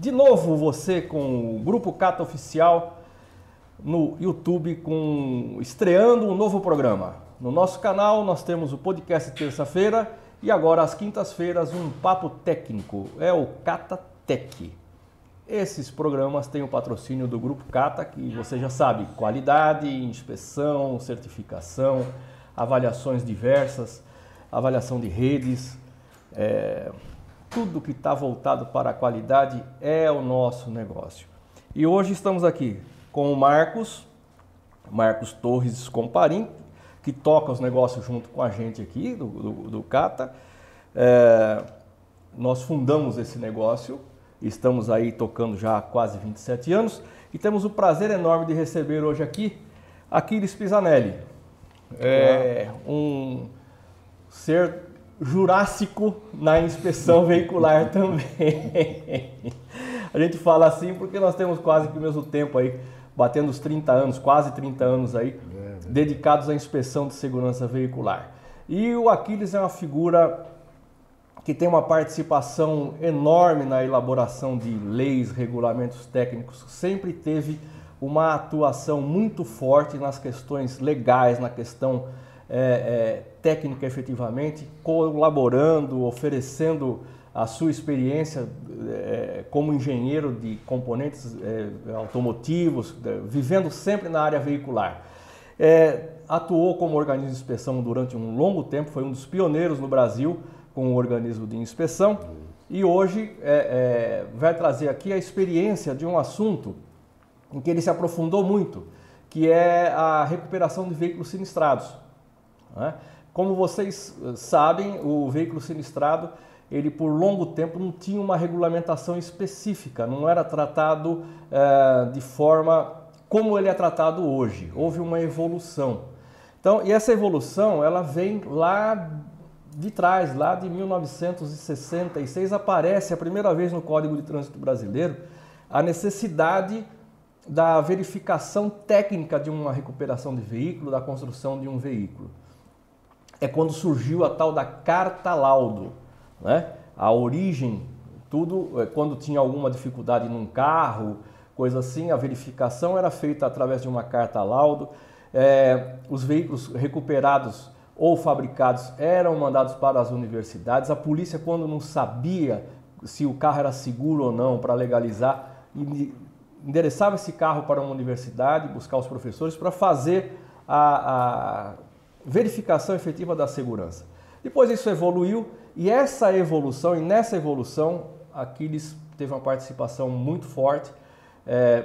De novo você com o Grupo Cata Oficial no YouTube com estreando um novo programa. No nosso canal nós temos o podcast terça-feira e agora às quintas-feiras um papo técnico, é o Cata Tech. Esses programas têm o patrocínio do Grupo Cata, que você já sabe, qualidade, inspeção, certificação, avaliações diversas, avaliação de redes, é, tudo que está voltado para a qualidade é o nosso negócio. E hoje estamos aqui com o Marcos, Marcos Torres Comparim, que toca os negócios junto com a gente aqui do, do, do Cata. É, nós fundamos esse negócio, estamos aí tocando já há quase 27 anos e temos o prazer enorme de receber hoje aqui Aquiles Pisanelli. É um ser jurássico na inspeção veicular também. A gente fala assim porque nós temos quase que o mesmo tempo aí, batendo os 30 anos, quase 30 anos aí, é, dedicados à inspeção de segurança veicular. E o Aquiles é uma figura que tem uma participação enorme na elaboração de leis, regulamentos técnicos, sempre teve uma atuação muito forte nas questões legais, na questão é, é, técnica efetivamente, colaborando, oferecendo a sua experiência é, como engenheiro de componentes é, automotivos, é, vivendo sempre na área veicular. É, atuou como organismo de inspeção durante um longo tempo, foi um dos pioneiros no Brasil com o organismo de inspeção e hoje vai trazer aqui a experiência de um assunto em que ele se aprofundou muito, que é a recuperação de veículos sinistrados. Né? Como vocês eh, sabem, o veículo sinistrado, ele por longo tempo não tinha uma regulamentação específica, não era tratado é, de forma como ele é tratado hoje. Houve uma evolução. Então, e essa evolução, ela vem lá de trás, lá de 1966, aparece a primeira vez no Código de Trânsito Brasileiro a necessidade da verificação técnica de uma recuperação de veículo, da construção de um veículo é quando surgiu a tal da carta laudo, né? A origem, tudo, é, quando tinha alguma dificuldade num carro, coisa assim, a verificação era feita através de uma carta laudo. É, os veículos recuperados ou fabricados eram mandados para as universidades. A polícia, quando não sabia se o carro era seguro ou não para legalizar, endereçava esse carro para uma universidade, buscar os professores para fazer a, a verificação efetiva da segurança. Depois isso evoluiu e essa evolução, e nessa evolução, Aquiles teve uma participação muito forte é,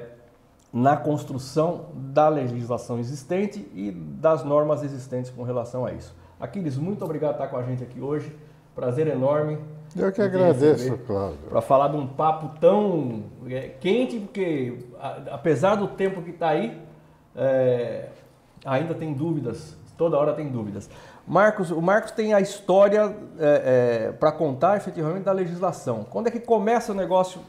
na construção da legislação existente e das normas existentes com relação a isso. Aquiles, muito obrigado por estar com a gente aqui hoje. Prazer enorme. Eu que agradeço, Cláudio. Para falar de um papo tão é, quente, porque a, apesar do tempo que está aí, é, ainda tem dúvidas Toda hora tem dúvidas. Marcos, o Marcos tem a história é, é, para contar efetivamente da legislação. Quando é que começa o negócio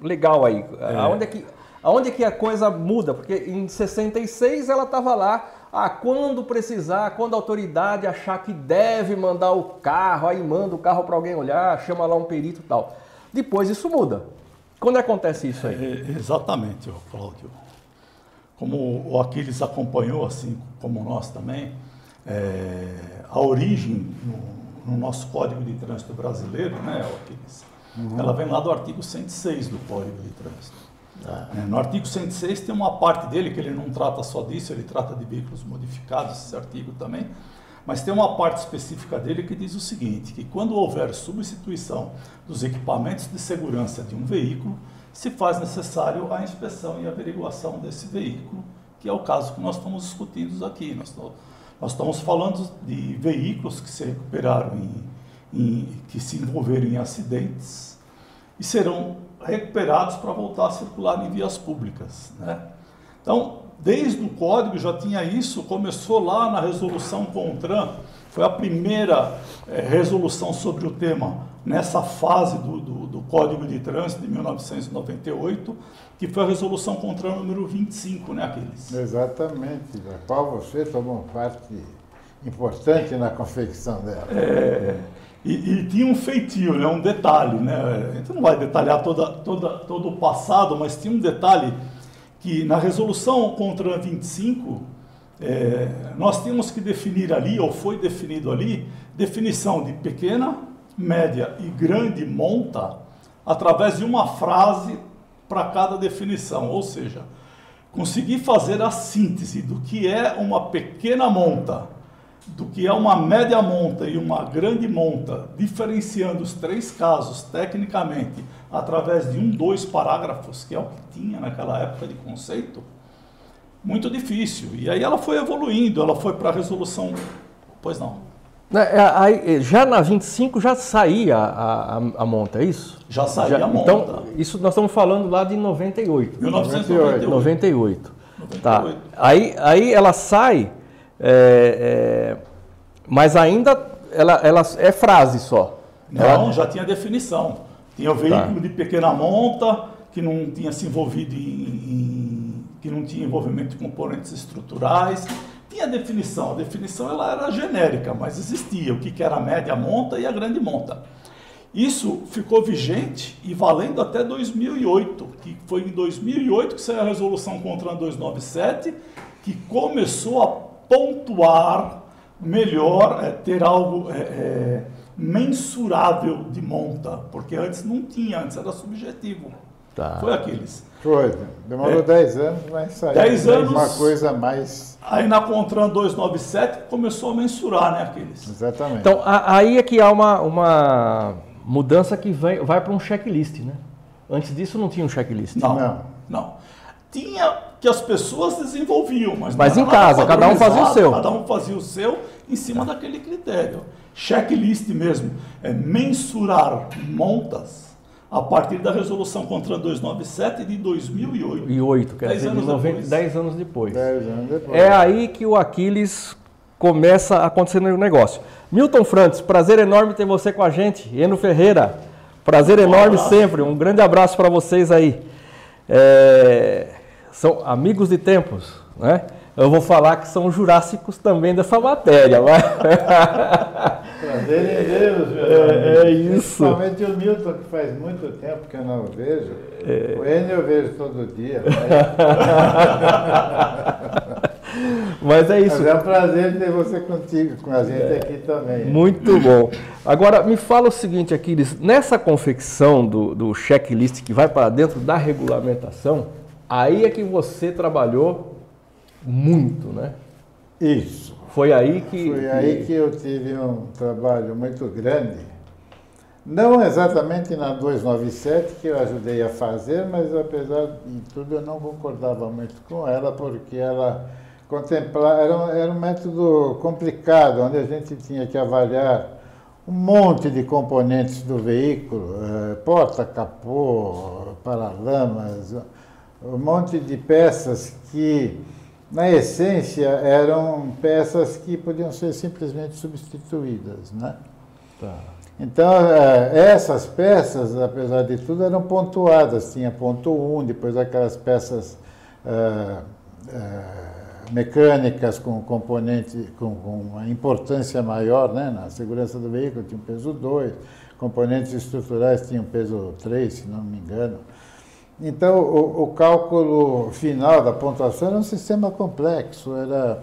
legal aí? É. Aonde, é que, aonde é que a coisa muda? Porque em 66 ela estava lá, ah, quando precisar, quando a autoridade achar que deve mandar o carro, aí manda o carro para alguém olhar, chama lá um perito e tal. Depois isso muda. Quando acontece isso aí? É, exatamente, Cláudio. Como o Aquiles acompanhou, assim como nós também, é, a origem no, no, nosso Código de Trânsito brasileiro, né, Aquiles, uhum. ela vem lá do artigo 106 do Código de Trânsito. É. No artigo 106 tem uma parte dele que ele não trata só disso, ele trata de veículos modificados, esse artigo também, mas tem uma parte específica dele que diz o seguinte, que quando houver substituição dos equipamentos de segurança de um veículo, se faz necessário a inspeção e averiguação desse veículo, que é o caso que nós estamos discutindo aqui. Nós nós estamos falando de veículos que se recuperaram em, em, que se envolveram em acidentes e serão recuperados para voltar a circular em vias públicas. Né? Então, desde o código já tinha isso, começou lá na resolução CONTRAN, foi a primeira é, resolução sobre o tema nessa fase do, do, do, Código de Trânsito de 1998, que foi a resolução CONTRAN número 25, né, Aquiles? Exatamente, da qual você tomou parte importante na confecção dela. É, E, e, tinha um feitio, né, um detalhe. Né? A gente não vai detalhar toda, toda, todo o passado, mas tinha um detalhe que na resolução contra 25, é, nós tínhamos que definir ali, ou foi definido ali, definição de pequena, média e grande monta através de uma frase para cada definição. Ou seja, conseguir fazer a síntese do que é uma pequena monta do que é uma média monta e uma grande monta, diferenciando os três casos tecnicamente através de um, dois parágrafos, que é o que tinha naquela época de conceito, muito difícil. E aí ela foi evoluindo, ela foi para a resolução. Pois não. É, é, já na 25 já saía a, a, a monta, é isso? Já saía já, a monta. Então, isso nós estamos falando lá de 98. 1998. 98. 98. Tá. Aí, aí ela sai é, é, mas ainda ela, ela é frase só. Não, ela... já tinha definição. Tinha o veículo tá. de pequena monta, que não tinha se envolvido em, em, que não tinha envolvimento de componentes estruturais. Tinha definição. A definição ela era genérica, mas existia o que, que era a média monta e a grande monta. Isso ficou vigente e valendo até 2008, que foi em 2008 que saiu a resolução contra a 297, que começou a pontuar melhor, é, ter algo é, é, mensurável de monta, porque antes não tinha, antes era subjetivo. Tá. Foi aqueles. Foi, demorou 10 é. anos, mas saiu 10 anos, uma coisa mais. Aí na Contran 297 começou a mensurar, né, aqueles. Exatamente. Então aí é que há uma, uma mudança que vai, vai para um checklist, né? Antes disso não tinha um checklist. Não, não. não. Tinha que as pessoas desenvolviam, mas, mas em casa, cada um fazia o seu. Cada um fazia o seu em cima tá. daquele critério. Checklist mesmo, é mensurar montas a partir da resolução contra 297 de 2008. E 8, quer dizer, anos 90, 10 anos depois. 10 anos depois. É aí que o Aquiles começa a acontecer no negócio. Milton Frantes, prazer enorme ter você com a gente. Eno Ferreira, prazer enorme sempre. Um grande abraço para vocês aí. É, são amigos de tempos, né? Eu vou falar que são jurássicos também dessa matéria, mas... Prazer em Deus, meu é, é isso. Principalmente o Milton, que faz muito tempo que eu não vejo. É... O Enio eu vejo todo dia. Mas... mas é isso. Mas é um prazer ter você contigo, com a gente é... aqui também. Muito bom. Agora, me fala o seguinte, Aquiles, nessa confecção do, do checklist que vai para dentro da regulamentação, aí é que você trabalhou muito, né? Isso. Foi aí que. Foi aí que eu tive um trabalho muito grande. Não exatamente na 297 que eu ajudei a fazer, mas apesar de tudo eu não concordava muito com ela, porque ela contemplava, era, um, era um método complicado, onde a gente tinha que avaliar um monte de componentes do veículo, eh, porta, capô, paralamas, um monte de peças que na essência, eram peças que podiam ser simplesmente substituídas. Né? Tá. Então, é, essas peças, apesar de tudo, eram pontuadas. Tinha ponto 1, um, depois aquelas peças uh, uh, mecânicas com componente, com, com, uma importância maior né? na segurança do veículo, tinha um peso 2, componentes estruturais tinham peso 3, se não me engano. Então, o, o, cálculo final da pontuação era um sistema complexo, era,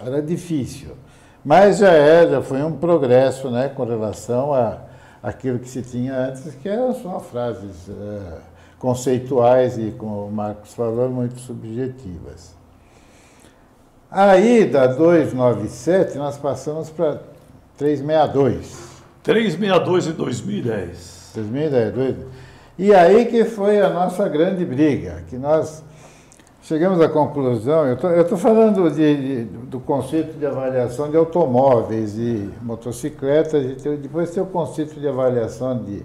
era difícil. Mas já era, foi um progresso né, com relação a aquilo que se tinha antes, que eram só frases é, conceituais e, como o Marcos falou, muito subjetivas. Aí, da 297, nós passamos para 362. 362 em 2010. 2010, 2010. E aí que foi a nossa grande briga, que nós chegamos à conclusão, eu estou falando de, de, do conceito de avaliação de automóveis e motocicletas, e depois tem o conceito de avaliação de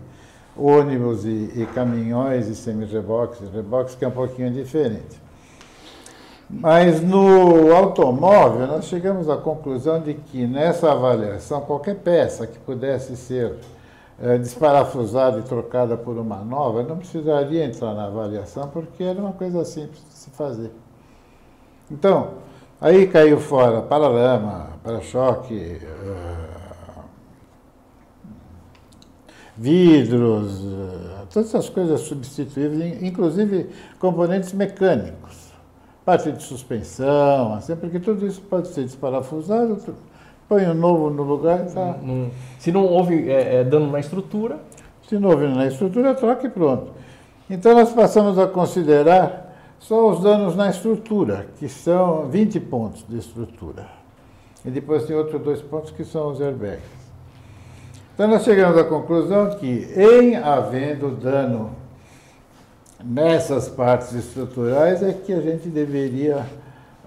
ônibus e, e caminhões e semi-reboques, reboques que é um pouquinho diferente. Mas no automóvel, nós chegamos à conclusão de que nessa avaliação, qualquer peça que pudesse ser é, desparafusada e trocada por uma nova, não precisaria entrar na avaliação, porque era uma coisa simples de se fazer. Então, aí caiu fora paralama, para-choque, uh, vidros, eh, todas essas coisas substituíveis, inclusive componentes mecânicos, parte de suspensão, assim, porque tudo isso pode ser desparafusado, põe o um novo no lugar e tá. Se não houve é, é, dano na estrutura. Se não houve na estrutura, troca e pronto. Então nós passamos a considerar só os danos na estrutura, que são 20 pontos de estrutura. E depois tem outros dois pontos que são os airbags. Então nós chegamos à conclusão que, em havendo dano nessas partes estruturais, é que a gente deveria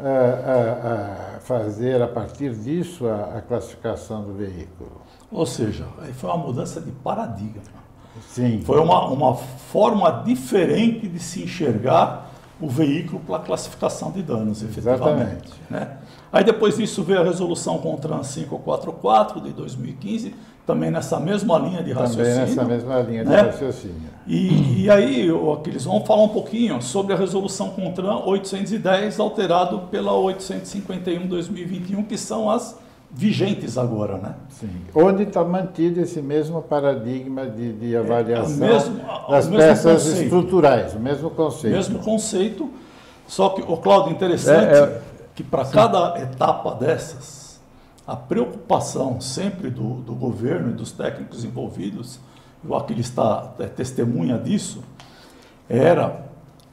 a, a, fazer, a partir disso, a, a classificação do veículo. Ou seja, foi uma mudança de paradigma. Sim. Foi uma, uma forma diferente de se enxergar o veículo para classificação de danos, efetivamente. Né? Aí depois disso veio a resolução CONTRAN 544 de 2015, também nessa mesma linha de raciocínio. Também nessa mesma linha de né? raciocínio. E, e aí, aqueles vão falar um pouquinho sobre a resolução CONTRAN 810, alterado pela 851-2021, que são as vigentes agora, né? Sim. Onde está mantido esse mesmo paradigma de, de avaliação é, mesmo, das peças conceito. estruturais, o mesmo conceito. Mesmo conceito, só que, o Cláudio, interessante é, é, que para cada etapa dessas, a preocupação sempre do, do governo e dos técnicos envolvidos, o Aquiles está é, testemunha disso, era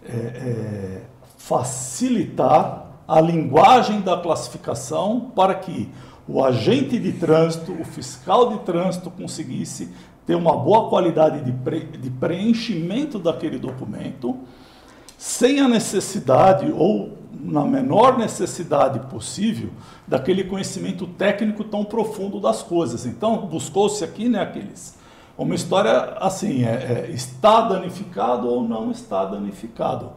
é, é, facilitar a linguagem da classificação para que o agente de trânsito, o fiscal de trânsito conseguisse ter uma boa qualidade de, pre, de preenchimento daquele documento, sem a necessidade ou na menor necessidade possível daquele conhecimento técnico tão profundo das coisas. Então, buscou-se aqui, né, aqueles uma história assim, é, é, está danificado ou não está danificado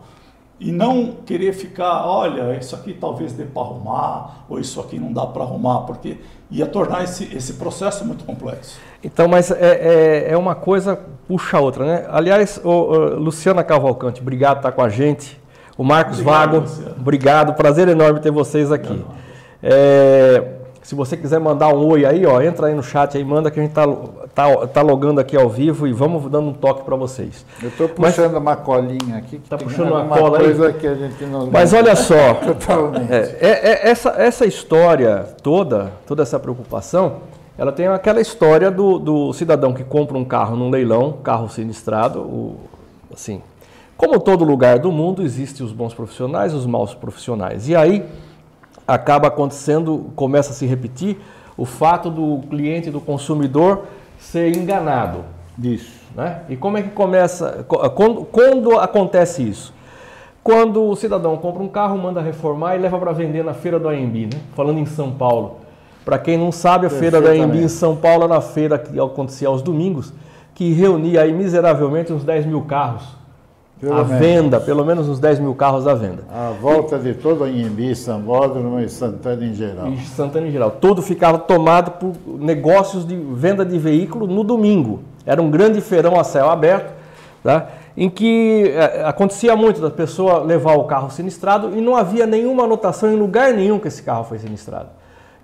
e não querer ficar, olha, isso aqui talvez dê para arrumar, ou isso aqui não dá para arrumar, porque ia tornar esse, esse processo muito complexo. Então, mas é, é, é uma coisa puxa a outra, né? Aliás, Luciana Cavalcante, obrigado por estar com a gente. O Marcos obrigado, Vago, Luciano. obrigado, prazer enorme ter vocês aqui. É, se você quiser mandar um oi aí, ó, entra aí no chat aí, manda que a gente tá, tá, tá logando aqui ao vivo e vamos dando um toque para vocês. Eu estou puxando Mas, uma colinha aqui. Que tá puxando uma cola coisa aí. que a gente não Mas olha só, Totalmente. É, é, é, essa, essa história toda, toda essa preocupação, ela tem aquela história do, do cidadão que compra um carro num leilão, carro sinistrado, o, assim, como todo lugar do mundo, existem os bons profissionais e os maus profissionais. E aí acaba acontecendo, começa a se repetir, o fato do cliente, do consumidor ser enganado. Isso. Né? E como é que começa, quando, quando acontece isso? Quando o cidadão compra um carro, manda reformar e leva para vender na feira do AMB, né? falando em São Paulo. Para quem não sabe, a feira do AMB em São Paulo era a feira que acontecia aos domingos, que reunia aí miseravelmente uns 10 mil carros pelo à menos. venda, pelo menos uns 10 mil carros à venda. A volta e, de todo o Inhembi, Sambódromo e Santana em geral. E Santana em geral. Tudo ficava tomado por negócios de venda de veículo no domingo. Era um grande feirão a céu aberto, tá? em que é, acontecia muito da pessoa levar o carro sinistrado e não havia nenhuma anotação em lugar nenhum que esse carro foi sinistrado.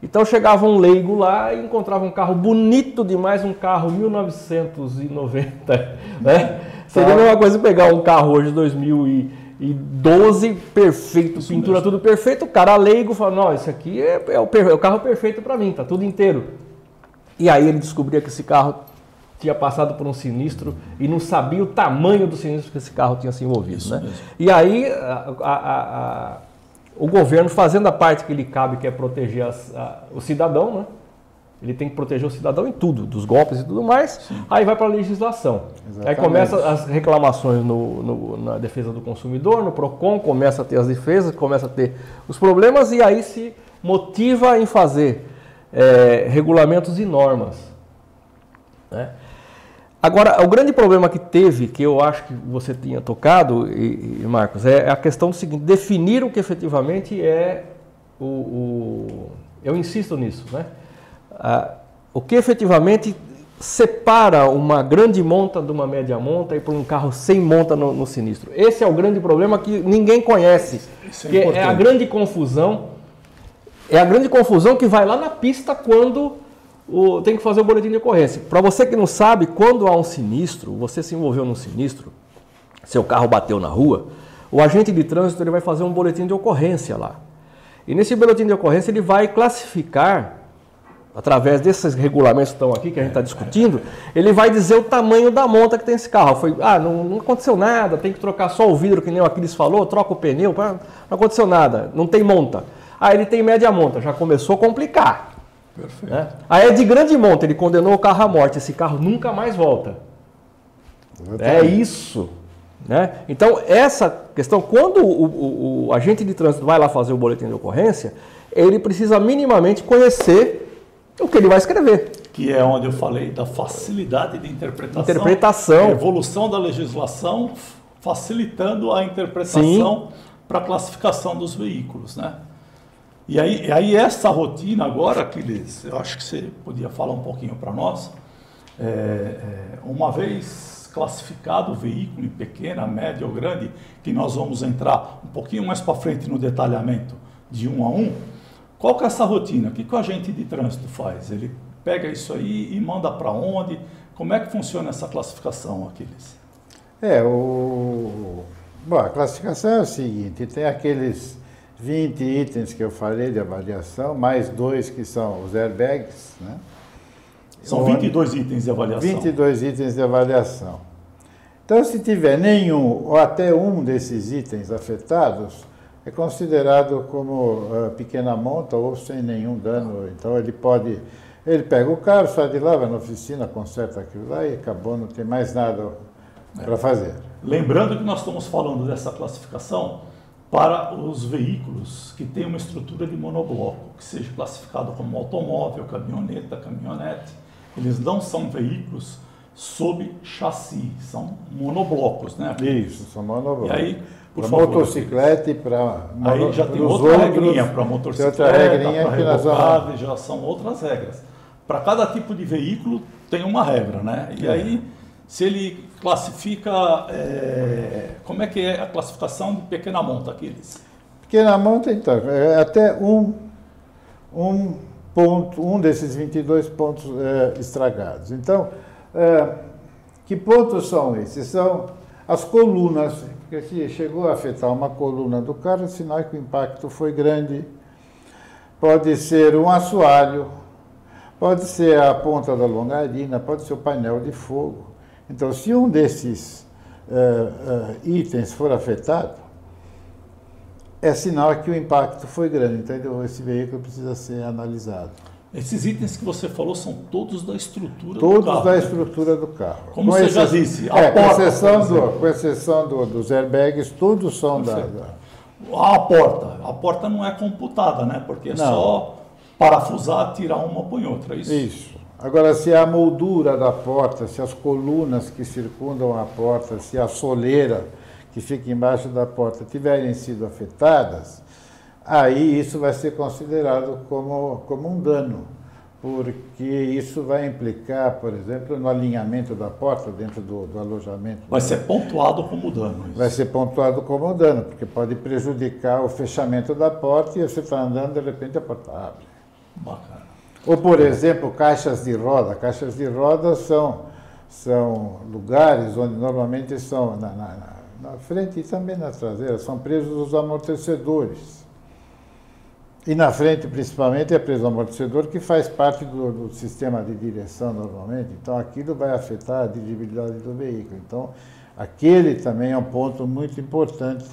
Então chegava um leigo lá e encontrava um carro bonito demais, um carro 1990, né? Seria a mesma coisa pegar um carro hoje 2012, perfeito, isso pintura mesmo. tudo perfeito, o cara leigo fala, não, isso aqui é, é, o, é o carro perfeito para mim, tá tudo inteiro. E aí ele descobria que esse carro tinha passado por um sinistro e não sabia o tamanho do sinistro que esse carro tinha se envolvido. Isso né? Mesmo. E aí a, a, a, o governo fazendo a parte que lhe cabe, que é proteger o cidadão, né? Ele tem que proteger o cidadão em tudo, dos golpes e tudo mais. Sim. Aí vai para a legislação. Exatamente. Aí começa as reclamações no, no, na defesa do consumidor, no PROCON, começa a ter as defesas, começa a ter os problemas e aí se motiva em fazer é, regulamentos e normas. Né? Agora, o grande problema que teve, que eu acho que você tinha tocado, e, e Marcos, é a questão do seguinte: definir o que efetivamente é o, o eu insisto nisso, né? Ah, o que efetivamente separa uma grande monta de uma média monta e para um carro sem monta no, no, sinistro. Esse é o grande problema que ninguém conhece, é que é a grande confusão. É a grande confusão que vai lá na pista quando o, tem que fazer o boletim de ocorrência. Para você que não sabe, quando há um sinistro, você se envolveu num sinistro, seu carro bateu na rua, o agente de trânsito ele vai fazer um boletim de ocorrência lá. E nesse boletim de ocorrência ele vai classificar, através desses regulamentos que estão aqui, que a gente está discutindo, ele vai dizer o tamanho da monta que tem esse carro. Foi, ah, não, não aconteceu nada, tem que trocar só o vidro, que nem o Aquiles falou, troca o pneu, não aconteceu nada, não tem monta. Ah, ele tem média monta, já começou a complicar. Perfeito. Né? Aí é de grande monta, ele condenou o carro à morte, esse carro nunca mais volta. É isso. Né? Então, essa questão, quando o, o, o, agente de trânsito vai lá fazer o boletim de ocorrência, ele precisa minimamente conhecer o que ele vai escrever. Que é onde eu falei da facilidade de interpretação. Interpretação. evolução da legislação facilitando a interpretação para a classificação dos veículos. Né? E aí, aí essa rotina agora, Aquiles, eu acho que você podia falar um pouquinho para nós. É, é, uma vez classificado o veículo em pequena, média ou grande, que nós vamos entrar um pouquinho mais para frente no detalhamento de um a um, qual que é essa rotina? O que, que o agente de trânsito faz? Ele pega isso aí e manda para onde? Como é que funciona essa classificação, Aquiles? É, o... Bom, a classificação é o seguinte, tem aqueles 20 itens que eu falei de avaliação, mais dois que são os airbags. Né? São 22 itens de avaliação. 22 itens de avaliação. Então, se tiver nenhum ou até um desses itens afetados, é considerado como uh, pequena monta ou sem nenhum dano. Então, ele pode. Ele pega o carro, sai de lá, vai na oficina, conserta aquilo lá e acabou, não tem mais nada é. para fazer. Lembrando que nós estamos falando dessa classificação para os veículos que têm uma estrutura de monobloco, que seja classificado como automóvel, caminhoneta, caminhonete. Eles não são veículos sob chassi, são monoblocos, né? Isso, são monoblocos. E aí, para motocicleta e para Aí já tem outra outros, regrinha para motocicleta, para rebocar, já são outras regras. Para cada tipo de veículo tem uma regra, né? E é. aí se ele classifica, é, como é que é a classificação de pequena monta, aqueles? Pequena monta, então, é até um, um ponto, um desses 22 pontos é, estragados. Então, é, que pontos são esses? São as colunas, porque se chegou a afetar uma coluna do carro, é sinal que o impacto foi grande. Pode ser um assoalho, pode ser a ponta da longarina, pode ser o painel de fogo. Então, se um desses uh, uh, itens for afetado, é sinal que o impacto foi grande. Então, esse veículo precisa ser analisado. Esses itens que você falou são todos da estrutura todos do carro. Todos da né? estrutura do carro. Como com você já disse, a é, porta, com exceção, do, com exceção do, dos airbags, todos são da, da, A porta. A porta não é computada, né? Porque é não. só parafusar, tirar uma, põe outra. É isso? Isso. Agora, se a moldura da porta, se as colunas que circundam a porta, se a soleira que fica embaixo da porta tiverem sido afetadas, aí isso vai ser considerado como, como um dano, porque isso vai implicar, por exemplo, no alinhamento da porta dentro do, do alojamento. Vai ser pontuado como dano. Isso. Vai ser pontuado como dano, porque pode prejudicar o fechamento da porta e você está andando, de repente a porta abre. Bacana. Ou, por exemplo, caixas de roda. Caixas de roda são, são lugares onde normalmente são na, na, na frente e também na traseira, são presos os amortecedores. E na frente, principalmente, é preso amortecedor, que faz parte do, do, sistema de direção normalmente. Então, aquilo vai afetar a dirigibilidade do veículo. Então, aquele também é um ponto muito importante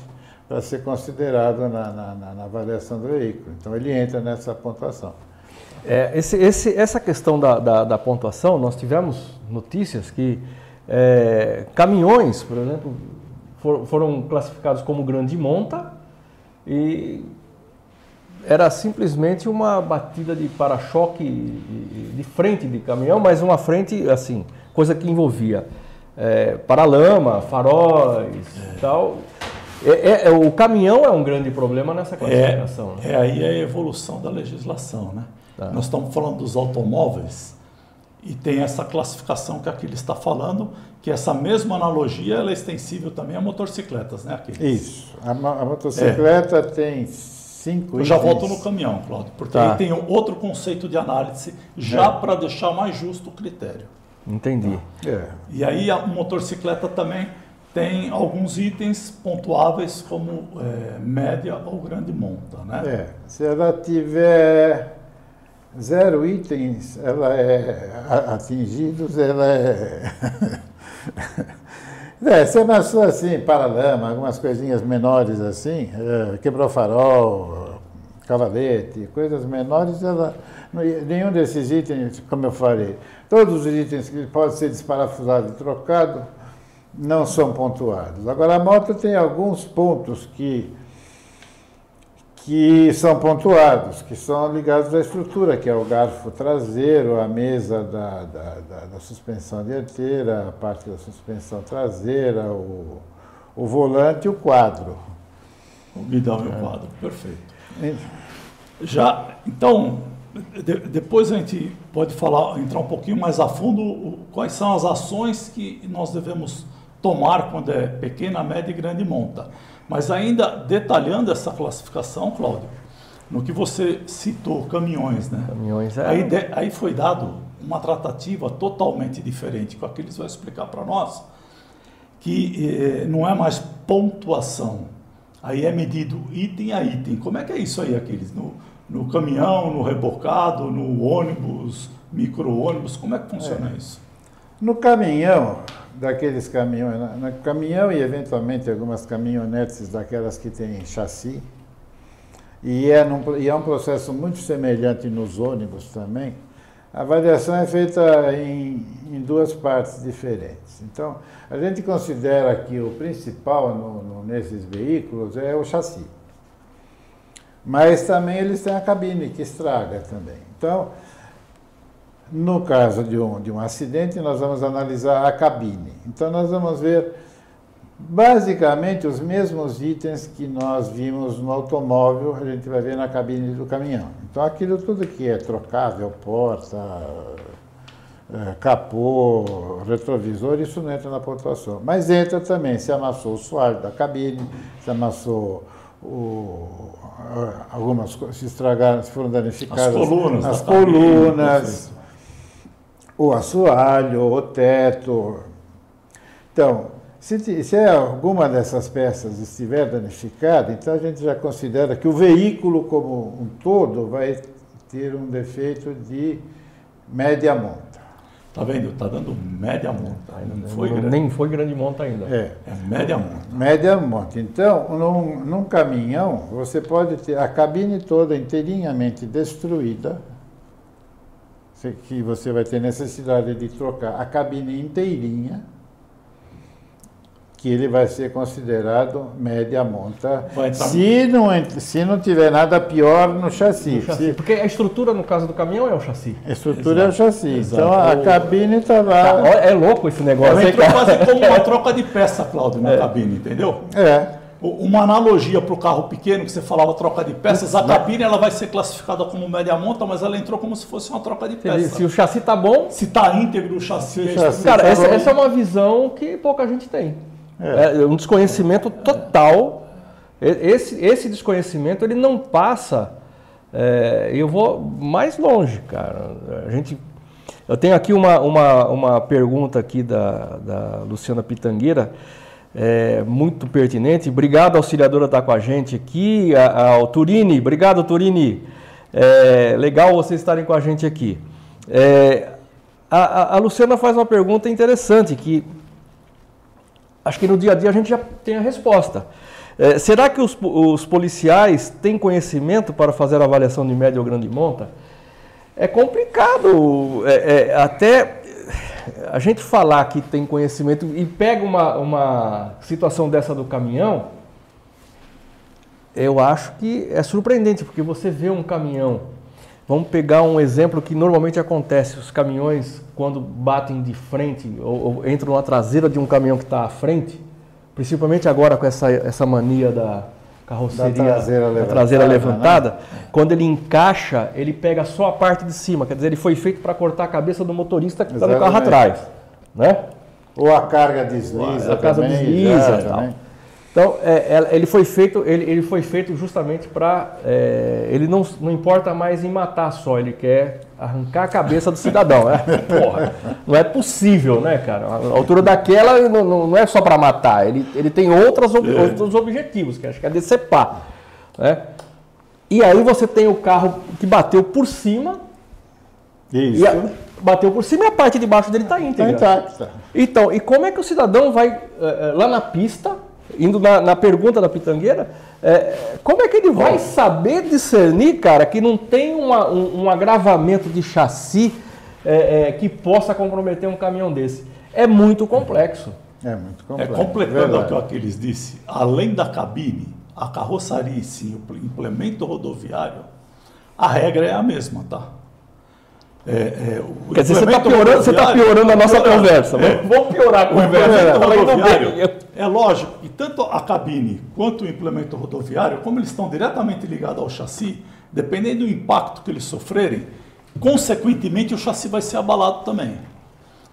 para ser considerado na, na, na avaliação do veículo. Então, ele entra nessa pontuação. É, esse, esse, essa questão da, da, da, pontuação, nós tivemos notícias que é, caminhões, por exemplo, for, foram classificados como grande monta e era simplesmente uma batida de para-choque de frente de caminhão, mas uma frente, assim, coisa que envolvia é, paralama, faróis e tal. É, é, o caminhão é um grande problema nessa classificação. É, né? é aí a evolução da legislação, né? Tá. Nós estamos falando dos automóveis e tem essa classificação que aqui ele está falando, que essa mesma analogia ela é extensível também a motocicletas, né? Isso. A, a motocicleta é. tem cinco Eu já itens. volto no caminhão, Cláudio, porque Tá. aí tem outro conceito de análise já para deixar mais justo o critério. Entendi. É. E aí a motocicleta também tem alguns itens pontuáveis como é, média ou grande monta, né? É, se ela tiver zero itens, ela é atingidos, ela é. é, se amassou assim, paralama, algumas coisinhas menores assim, é, quebrou farol, cavalete, coisas menores, ela, nenhum desses itens, como eu falei, todos os itens que podem ser desparafusados e trocados não são pontuados. Agora, a moto tem alguns pontos que que são pontuados, que são ligados à estrutura, que é o garfo traseiro, a mesa da, da, da- da suspensão dianteira, a parte da suspensão traseira, o, o volante e o quadro. O guidão e o quadro, perfeito. Já, então, de- depois a gente pode falar, entrar um pouquinho mais a fundo, quais são as ações que nós devemos tomar quando é pequena, média e grande monta. Mas ainda detalhando essa classificação, Cláudio, no que você citou, caminhões, né? Caminhões é. Aí, de- aí foi dado uma tratativa totalmente diferente, que eles vão explicar para nós, que eh, não é mais pontuação, aí é medido item a item. Como é que é isso aí, aqueles? No, no caminhão, no rebocado, no ônibus, micro-ônibus, como é que funciona isso? No caminhão, daqueles caminhões, na- no caminhão e eventualmente algumas caminhonetes daquelas que têm chassi, e é, num- e é um processo muito semelhante nos ônibus também, a avaliação é feita em, em duas partes diferentes. Então, a gente considera que o principal no- no- nesses veículos é o chassi. Mas também eles têm a cabine que estraga também. Então, no caso de um, de um acidente, nós vamos analisar a cabine. Então, nós vamos ver basicamente os mesmos itens que nós vimos no automóvel, a gente vai ver na cabine do caminhão. Então, aquilo tudo que é trocável, porta, eh, capô, retrovisor, isso não entra na pontuação. Mas entra também se amassou o soalho da cabine, se amassou o, ah, algumas coisas, se estragaram, se foram danificadas As colunas as colunas. O assoalho, o teto. Então, se, se alguma dessas peças estiver danificada, então a gente já considera que o veículo como um todo vai ter um defeito de média monta. Tá vendo? Tá dando média monta, ainda não foi grande. Nem foi grande monta ainda. É, É média monta. média monta. Então, num, num caminhão, você pode ter a cabine toda inteirinhamente destruída, que você vai ter necessidade de trocar a cabine inteirinha, que ele vai ser considerado média monta, se não, se não tiver nada pior no chassi. Chassi. Se- Porque a estrutura, no caso do caminhão, é o chassi. a estrutura é o chassi. Exato. Então, a O- cabine está Tá, lá. ó, é louco esse negócio. Ela entrou quase como uma troca de peça, Cláudio, na cabine, entendeu? É. Uma analogia para o carro pequeno, que você falava troca de peças, a cabine ela vai ser classificada como média monta, mas ela entrou como se fosse uma troca de Se, peça. se o chassi tá bom, Se está íntegro o chassi, o a chassi- cara, tá essa, essa é uma visão que pouca gente tem. É. É um desconhecimento total. Esse, esse desconhecimento ele não passa. é, eu vou mais longe, cara. A gente, eu tenho aqui uma, uma, uma pergunta aqui da, da Luciana Pitangueira, é, muito pertinente. Obrigado, auxiliadora, estar com a gente aqui. A- Ao Turini, obrigado, Turini. É, legal vocês estarem com a gente aqui. É, a, a- Luciana faz uma pergunta interessante que acho que no dia a dia a gente já tem a resposta. É, será que os, os policiais têm conhecimento para fazer avaliação de média ou grande monta? É complicado. é, é, até a gente falar que tem conhecimento e pega uma, uma situação dessa do caminhão, eu acho que é surpreendente, porque você vê um caminhão. Vamos pegar um exemplo que normalmente acontece: os caminhões, quando batem de frente ou, ou entram na traseira de um caminhão que está à frente, principalmente agora com essa, essa mania da carroceria, traseira da traseira levantada, levantada, quando ele encaixa, ele pega só a parte de cima, quer dizer, ele foi feito para cortar a cabeça do motorista que está no carro atrás. Né? Ou a carga desliza A casa também, desliza já, e tal. também. Então, é, ele foi feito, ele, ele foi feito justamente para. É, ele não, não importa mais em matar só, ele quer arrancar a cabeça do cidadão. Né? Porra, não é possível, né, cara? A altura daquela não, não é só para matar, ele, ele tem outras, ob, é. outros objetivos, que acho que é decepar. Né? E aí você tem o carro que bateu por cima. Isso. A, bateu por cima e a parte de baixo dele está íntegra. Está intacta. Então, e como é que o cidadão vai lá na pista indo na, na pergunta da pitangueira, é, como é que ele vai saber discernir, cara, que não tem uma, um, um, agravamento de chassi é, é, que possa comprometer um caminhão desse? É muito complexo. É muito complexo. É, completando o que o Aquiles disse, além da cabine, a carroçaria e sim, o implemento rodoviário, a regra é a mesma, tá? É, é, Quer dizer, você está piorando, você tá piorando a nossa conversa. É, vamos piorar a conversa. rodoviário, é lógico que tanto a cabine quanto o implemento rodoviário, como eles estão diretamente ligados ao chassi, dependendo do impacto que eles sofrerem, consequentemente o chassi vai ser abalado também.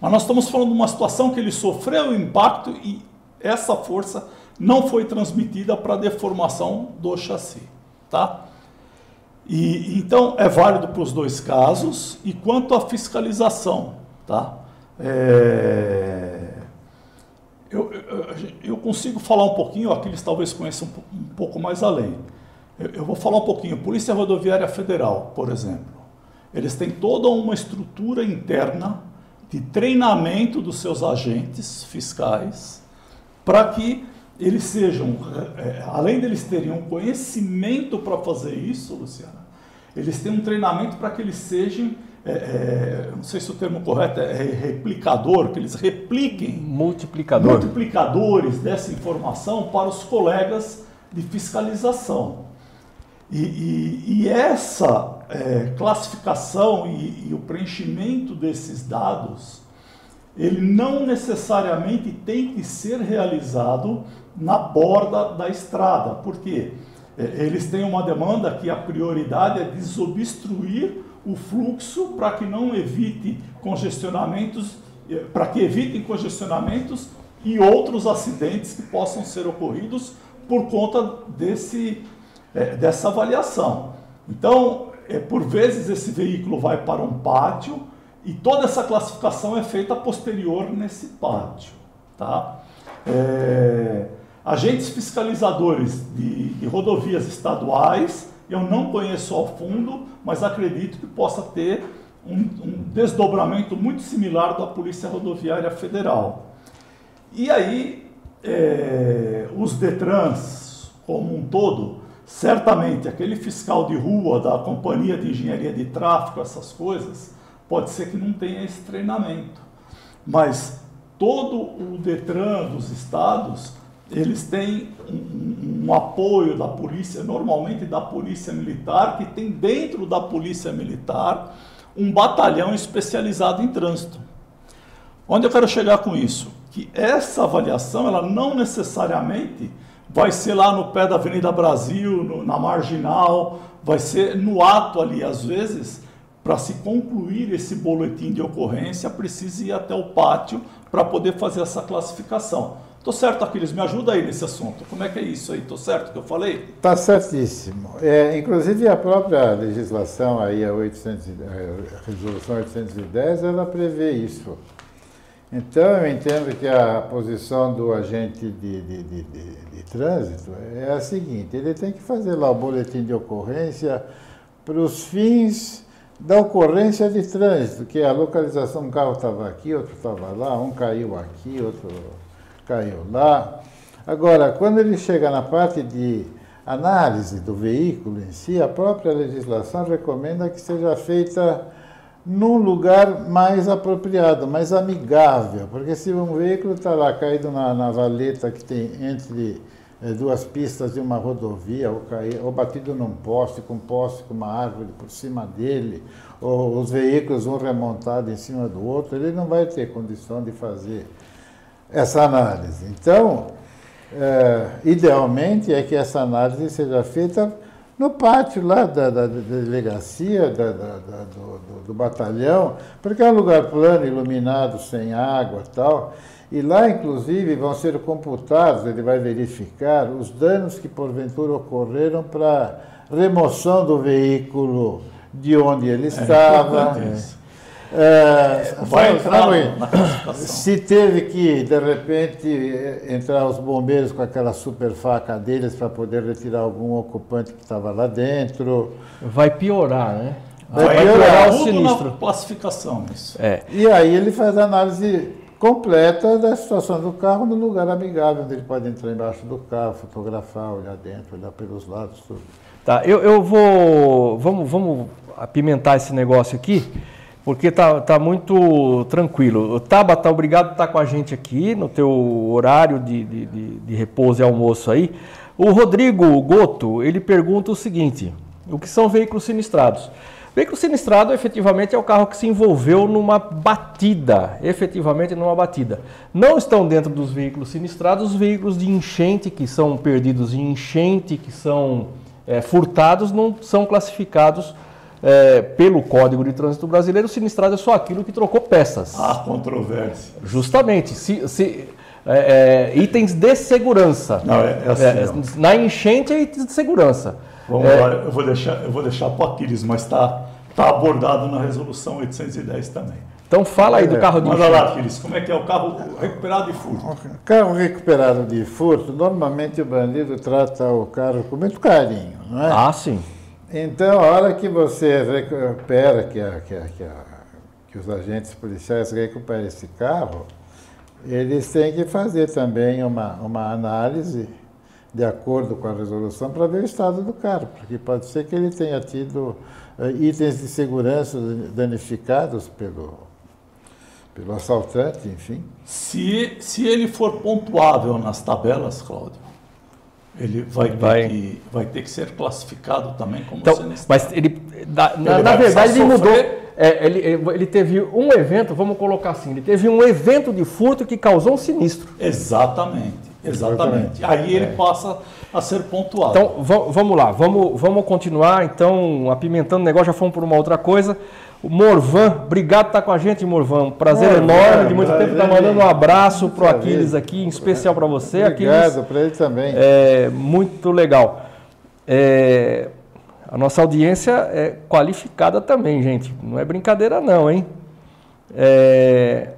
Mas nós estamos falando de uma situação que ele sofreu o impacto e essa força não foi transmitida para a deformação do chassi. Tá? E, então, é válido para os dois casos. E quanto à fiscalização, tá? É, eu, eu, eu, consigo falar um pouquinho, aqueles talvez conheçam um, um pouco mais além. Eu, eu, vou falar um pouquinho. Polícia Rodoviária Federal, por exemplo. Eles têm toda uma estrutura interna de treinamento dos seus agentes fiscais para que eles sejam, é, além deles terem um conhecimento para fazer isso, Luciana, eles têm um treinamento para que eles sejam, é, é, não sei se o termo correto é replicador, que eles repliquem. Multiplicador. Multiplicadores dessa informação para os colegas de fiscalização. E, e, e essa é, classificação e, e o preenchimento desses dados, ele não necessariamente tem que ser realizado na borda da estrada. Por quê? É, eles têm uma demanda que a prioridade é desobstruir o fluxo para que não evite congestionamentos, é, para que evitem congestionamentos e outros acidentes que possam ser ocorridos por conta desse, é, dessa avaliação. Então, é, por vezes esse veículo vai para um pátio e toda essa classificação é feita posterior nesse pátio. Tá? É, Agentes fiscalizadores de, de, rodovias estaduais, eu não conheço ao fundo, mas acredito que possa ter um, um desdobramento muito similar da Polícia Rodoviária Federal. E aí, é, os Detrans, como um todo, certamente aquele fiscal de rua da Companhia de Engenharia de Tráfego, essas coisas, pode ser que não tenha esse treinamento. Mas todo o Detran dos estados eles têm um, um, apoio da polícia, normalmente da polícia militar, que tem dentro da polícia militar um batalhão especializado em trânsito. Onde eu quero chegar com isso? Que essa avaliação, ela não necessariamente vai ser lá no pé da Avenida Brasil, no, na marginal, vai ser no ato ali, às vezes, para se concluir esse boletim de ocorrência, precisa ir até o pátio para poder fazer essa classificação. Tô certo, Aquiles, me ajuda aí nesse assunto. Como é que é isso aí? Tô certo que eu falei? Tá certíssimo. É, inclusive a própria legislação aí, a, 800, a resolução 810, ela prevê isso. Então eu entendo que a posição do agente de, de, de, de, trânsito é a seguinte, ele tem que fazer lá o boletim de ocorrência para os fins da ocorrência de trânsito, que é a localização, um carro estava aqui, outro estava lá, um caiu aqui, outro caiu lá. Agora, quando ele chega na parte de análise do veículo em si, a própria legislação recomenda que seja feita num lugar mais apropriado, mais amigável, porque se um veículo está lá caído na, na, valeta que tem entre é, duas pistas de uma rodovia, ou, cair, ou batido num poste, com um poste com uma árvore por cima dele, ou os veículos um remontado em cima do outro, ele não vai ter condição de fazer essa análise. Então, é, idealmente é que essa análise seja feita no pátio lá da, da, da delegacia, da, do, do, batalhão, porque é um lugar plano, iluminado, sem água tal. E lá, inclusive, vão ser computados, ele vai verificar os danos que porventura ocorreram para remoção do veículo de onde ele estava. É, vai entrar na. Se teve que, de repente, entrar os bombeiros com aquela super faca deles para poder retirar algum ocupante que estava lá dentro. Vai piorar, né? Vai, vai piorar o sinistro. classificação, isso. É. E aí ele faz a análise completa da situação do carro no lugar amigável, onde ele pode entrar embaixo do carro, fotografar, olhar dentro, olhar pelos lados, tudo. Tá, eu, eu vou. Vamos, vamos apimentar esse negócio aqui, porque tá, tá muito tranquilo. Tabata, obrigado por estar com a gente aqui no teu horário de, de, de, de repouso e almoço aí. O Rodrigo Goto, ele pergunta o seguinte: o que são veículos sinistrados? Veículo sinistrado efetivamente é o carro que se envolveu numa batida, efetivamente numa batida. Não estão dentro dos veículos sinistrados os veículos de enchente, que são perdidos em enchente, que são é, furtados, não são classificados é, pelo Código de Trânsito Brasileiro. Sinistrado é só aquilo que trocou peças. Ah, controvérsia. Justamente. Se, se é, é itens de segurança. Não, é, é assim, é, na enchente é itens de segurança. Vamos é. lá, eu vou deixar, eu vou deixar para o Aquiles, mas está tá abordado na resolução 810 também. Então fala aí do é. carro de Manda lá, Aquiles, como é que é o carro recuperado de furto? Carro recuperado de furto, normalmente o bandido trata o carro com muito carinho, não é? Ah, sim. Então, a hora que você recupera, que, a, que, a, que, a, que os agentes policiais recuperam esse carro, eles têm que fazer também uma, uma análise de acordo com a resolução para ver o estado do carro, porque pode ser que ele tenha tido uh, itens de segurança danificados pelo, pelo assaltante, enfim. Se, se ele for pontuável nas tabelas, Cláudio, ele vai, vai. Ter, que, vai ter que ser classificado também como então, Mas ele, na, ele na verdade, ele mudou. É, ele, ele teve um evento, vamos colocar assim, ele teve um evento de furto que causou um sinistro. Exatamente. Exatamente. Aí ele é. passa a ser pontuado. Então, vamos lá, vamos, vamos continuar. Então, apimentando o negócio, já fomos por uma outra coisa. O Morvan, obrigado por estar com a gente, Morvan. Prazer enorme, de muito tempo estar tá mandando um abraço para o Aquiles aqui, em especial para você. Obrigado, para ele também. É, muito legal. É, a nossa audiência é qualificada também, gente. Não é brincadeira não, hein? É,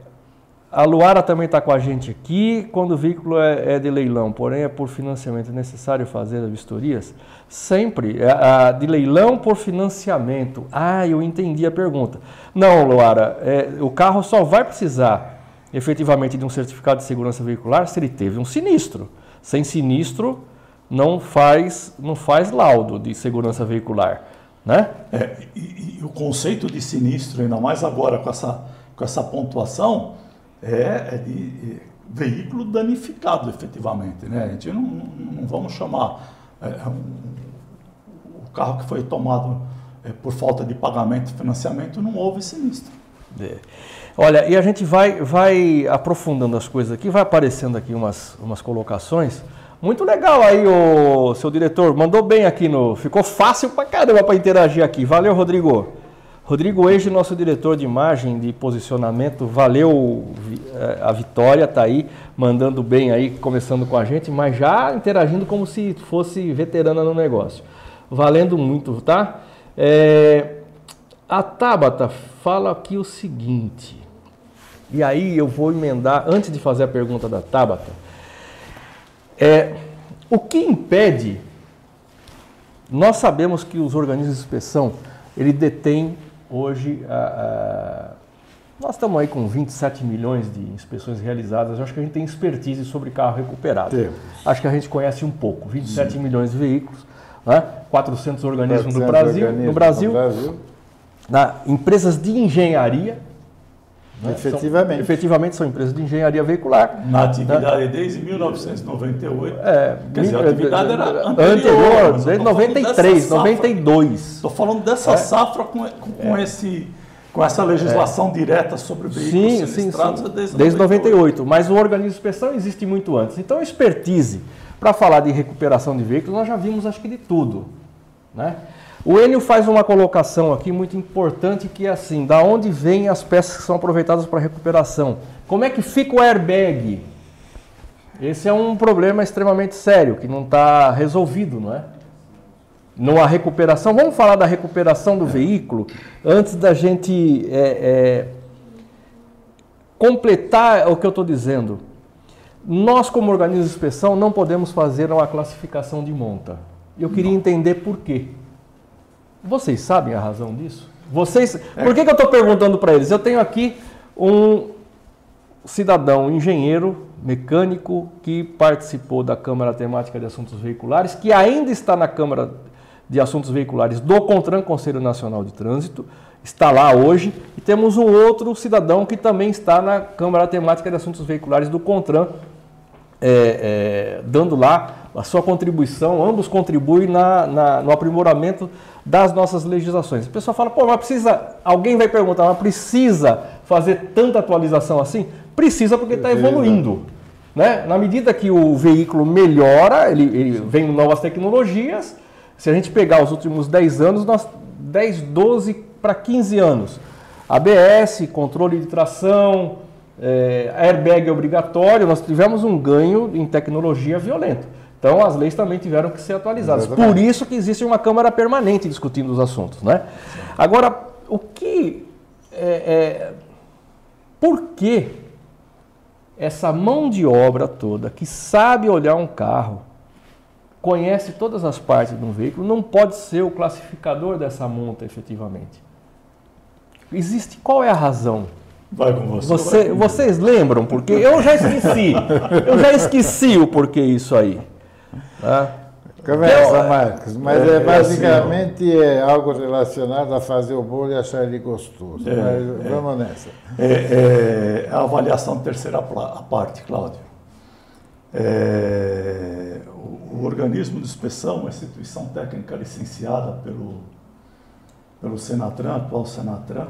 a Luara também está com a gente aqui. Quando o veículo é, é, de leilão, porém é por financiamento é necessário fazer as vistorias? Sempre. É, de leilão por financiamento. Ah, eu entendi a pergunta. Não, Luara. É, o carro só vai precisar efetivamente de um certificado de segurança veicular se ele teve um sinistro. Sem sinistro, não faz, não faz laudo de segurança veicular. Né? É, e, e o conceito de sinistro, ainda mais agora com essa, com essa pontuação é, é de veículo danificado efetivamente. Né? A gente não, não vamos chamar é, é, um, o carro que foi tomado é, por falta de pagamento financiamento, não houve sinistro. É. Olha, e a gente vai, vai aprofundando as coisas aqui, vai aparecendo aqui umas, umas colocações. Muito legal aí, o seu diretor. Mandou bem aqui no. Ficou fácil pra caramba para interagir aqui. Valeu, Rodrigo. Rodrigo Eje, nosso diretor de imagem, de posicionamento, valeu eh, a vitória, tá aí, mandando bem aí, começando com a gente, mas já interagindo como se fosse veterana no negócio. Valendo muito, tá? É, a Tabata fala aqui o seguinte, e aí eu vou emendar, antes de fazer a pergunta da Tabata, é, o que impede, nós sabemos que os organismos de inspeção, ele detém Hoje, a, a, nós estamos aí com 27 milhões de inspeções realizadas. Eu acho que a gente tem expertise sobre carro recuperado. Temos. Acho que a gente conhece um pouco. 27 Sim. milhões de veículos, né? 400 organismos 400 no Brasil. Organismos no Brasil, no Brasil. Na, empresas de engenharia, né? Efetivamente. São, efetivamente são empresas de engenharia veicular. Na atividade né? desde 1998. É, Quer dizer, a atividade era anterior. anterior desde 93, 92. Estou falando dessa é. safra com, com, é. esse, com essa legislação é. direta sobre veículos sim, sim, sim. desde, desde 98. 98. Mas o organismo de inspeção existe muito antes. Então, expertise para falar de recuperação de veículos, nós já vimos acho que de tudo. Né? O Enio faz uma colocação aqui muito importante que é assim, da onde vêm as peças que são aproveitadas para recuperação? Como é que fica o airbag? Esse é um problema extremamente sério, que não está resolvido, não é? Numa recuperação, vamos falar da recuperação do veículo, antes da gente é, é, completar o que eu estou dizendo. Nós, como organismo de inspeção, não podemos fazer uma classificação de monta. Eu queria entender por quê. Vocês sabem a razão disso? Vocês, por que, que eu estou perguntando para eles? Eu tenho aqui um cidadão engenheiro mecânico que participou da Câmara Temática de Assuntos Veiculares, que ainda está na Câmara de Assuntos Veiculares do CONTRAN, Conselho Nacional de Trânsito, está lá hoje, e temos um outro cidadão que também está na Câmara Temática de Assuntos Veiculares do CONTRAN, é, é, dando lá a sua contribuição, ambos contribuem na, na, no aprimoramento das nossas legislações. O pessoal fala, pô, mas precisa, alguém vai perguntar, mas precisa fazer tanta atualização assim? Precisa porque está evoluindo. Né? Na medida que o veículo melhora, ele, ele vem novas tecnologias, se a gente pegar os últimos 10 anos, nós 10, 12 para 15 anos. ABS, controle de tração, é, airbag obrigatório, nós tivemos um ganho em tecnologia violento. Então as leis também tiveram que ser atualizadas. Por isso que existe uma Câmara permanente discutindo os assuntos. Né? Agora, o que. É, é, por que essa mão de obra toda que sabe olhar um carro, conhece todas as partes de um veículo, não pode ser o classificador dessa monta efetivamente? Existe qual é a razão? Vai com você. você vocês lembram? Porque eu já esqueci. eu já esqueci o porquê isso aí. Tá? Começa, Marcos, mas é, é basicamente é, algo relacionado a fazer o bolo e achar ele gostoso. É, mas vamos nessa. É, a avaliação terceira parte, Cláudio. O, o, organismo de inspeção, uma instituição técnica licenciada pelo, pelo Senatran, atual Senatran,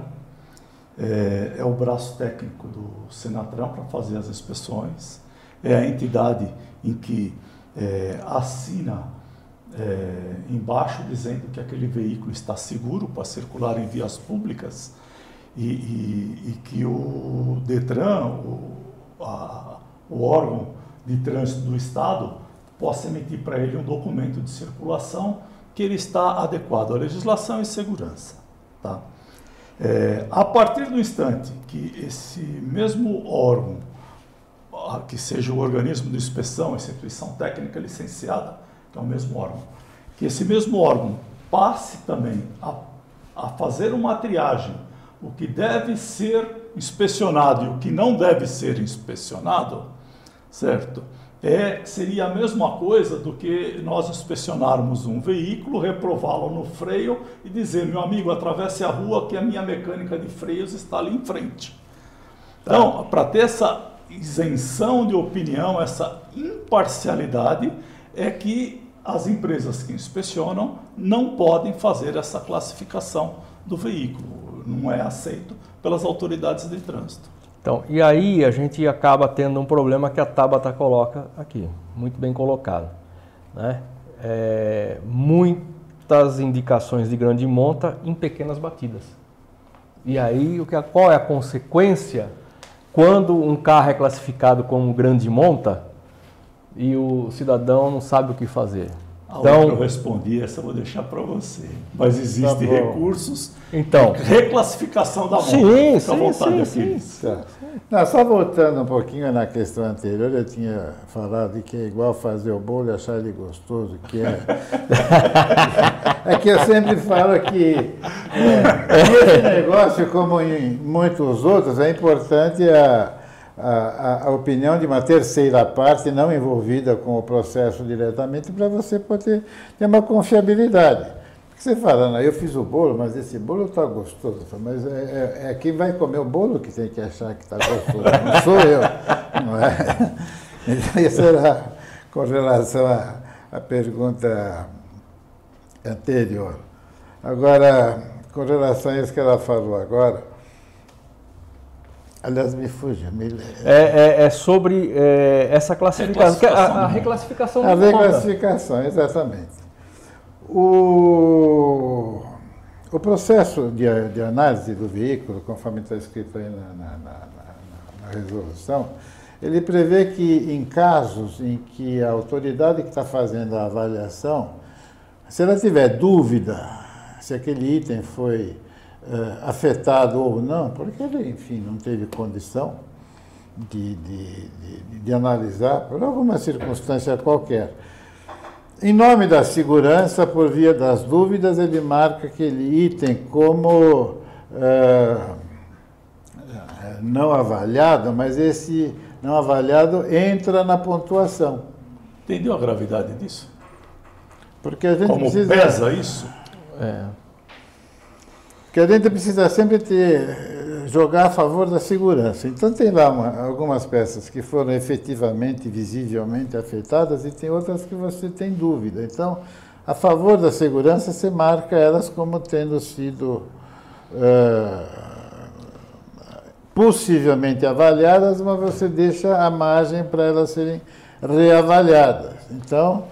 é, é o braço técnico do Senatran para fazer as inspeções, é a entidade em que é, assina é, embaixo dizendo que aquele veículo está seguro para circular em vias públicas e, e, e que o Detran, o, a, o órgão de trânsito do Estado, possa emitir para ele um documento de circulação que ele está adequado à legislação e segurança. Tá? É, a partir do instante que esse mesmo órgão que seja o organismo de inspeção, instituição técnica licenciada, que é o mesmo órgão, que esse mesmo órgão passe também a, a fazer uma triagem, o que deve ser inspecionado e o que não deve ser inspecionado, certo? É, seria a mesma coisa do que nós inspecionarmos um veículo, reprová-lo no freio e dizer, meu amigo, atravesse a rua que a minha mecânica de freios está ali em frente. Então, para ter essa isenção de opinião, essa imparcialidade, é que as empresas que inspecionam não podem fazer essa classificação do veículo. Não é aceito pelas autoridades de trânsito. Então, e aí a gente acaba tendo um problema que a Tabata coloca aqui, muito bem colocado. Né? É, muitas indicações de grande monta em pequenas batidas. E aí, o que, qual é a consequência quando um carro é classificado como grande monta e o cidadão não sabe o que fazer. Então, eu respondi, essa eu vou deixar para você. Mas existem tá recursos então, reclassificação da monta. Sim, sim, sim, sim, sim. Tá. Não, só voltando um pouquinho na questão anterior, eu tinha falado que é igual fazer o bolo e achar ele gostoso, que é... é que eu sempre falo que é, nesse negócio, como em muitos outros, é importante a, a, a opinião de uma terceira parte não envolvida com o processo diretamente para você poder ter uma confiabilidade. Você fala, não, eu fiz o bolo, mas esse bolo está gostoso. Mas é, é, é, quem vai comer o bolo que tem que achar que está gostoso, não sou eu. Não é? Então, isso era com relação à, à pergunta anterior. Agora, com relação a isso que ela falou agora, Aliás, me fuja. Me... É, é, é, sobre é, essa classificação. A, a, reclassificação. A reclassificação, exatamente. O, o processo de, de análise do veículo, conforme está escrito aí na, na, na, na resolução, ele prevê que em casos em que a autoridade que está fazendo a avaliação, se ela tiver dúvida se aquele item foi afetado ou não, porque ele, enfim, não teve condição de, de, de, de analisar por alguma circunstância qualquer. Em nome da segurança, por via das dúvidas, ele marca aquele item como uh, não avaliado, mas esse não avaliado entra na pontuação. Entendeu a gravidade disso? Porque a gente Como precisa. pesa isso? É. Porque a gente precisa sempre ter, jogar a favor da segurança. Então tem lá uma, algumas peças que foram efetivamente, visivelmente afetadas e tem outras que você tem dúvida. Então, a favor da segurança, você marca elas como tendo sido uh, possivelmente avaliadas, mas você deixa a margem para elas serem reavaliadas. Então,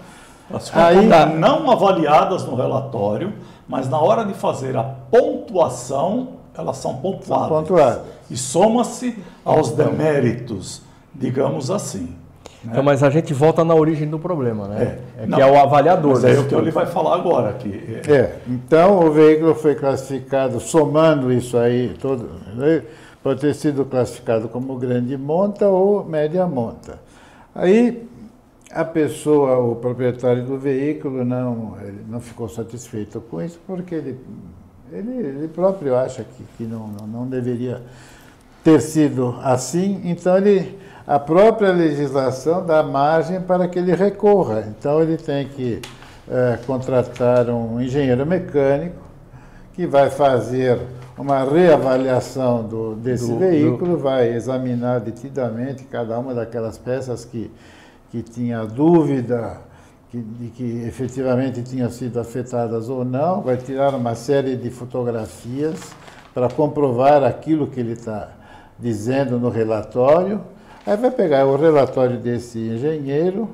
As aí, não avaliadas no relatório, mas na hora de fazer a pontuação, elas são pontuadas. São pontuadas. E soma-se aos deméritos, digamos assim. Né? Então, mas a gente volta na origem do problema, né? É, é que é o avaliador. Mas é o que ele vai falar agora. Que é. é. então o veículo foi classificado, somando isso aí, todo, né? pode ter sido classificado como grande monta ou média monta. Aí a pessoa, o proprietário do veículo, não, não ficou satisfeito com isso, porque ele, ele, ele próprio acha que, que não, não, não deveria ter sido assim, então ele, a própria legislação dá margem para que ele recorra. Então ele tem que é, contratar um engenheiro mecânico que vai fazer uma reavaliação do, desse do, veículo, do... vai examinar detidamente cada uma daquelas peças que que tinha dúvida de que efetivamente tinham sido afetadas ou não, vai tirar uma série de fotografias para comprovar aquilo que ele está dizendo no relatório. Aí vai pegar o relatório desse engenheiro,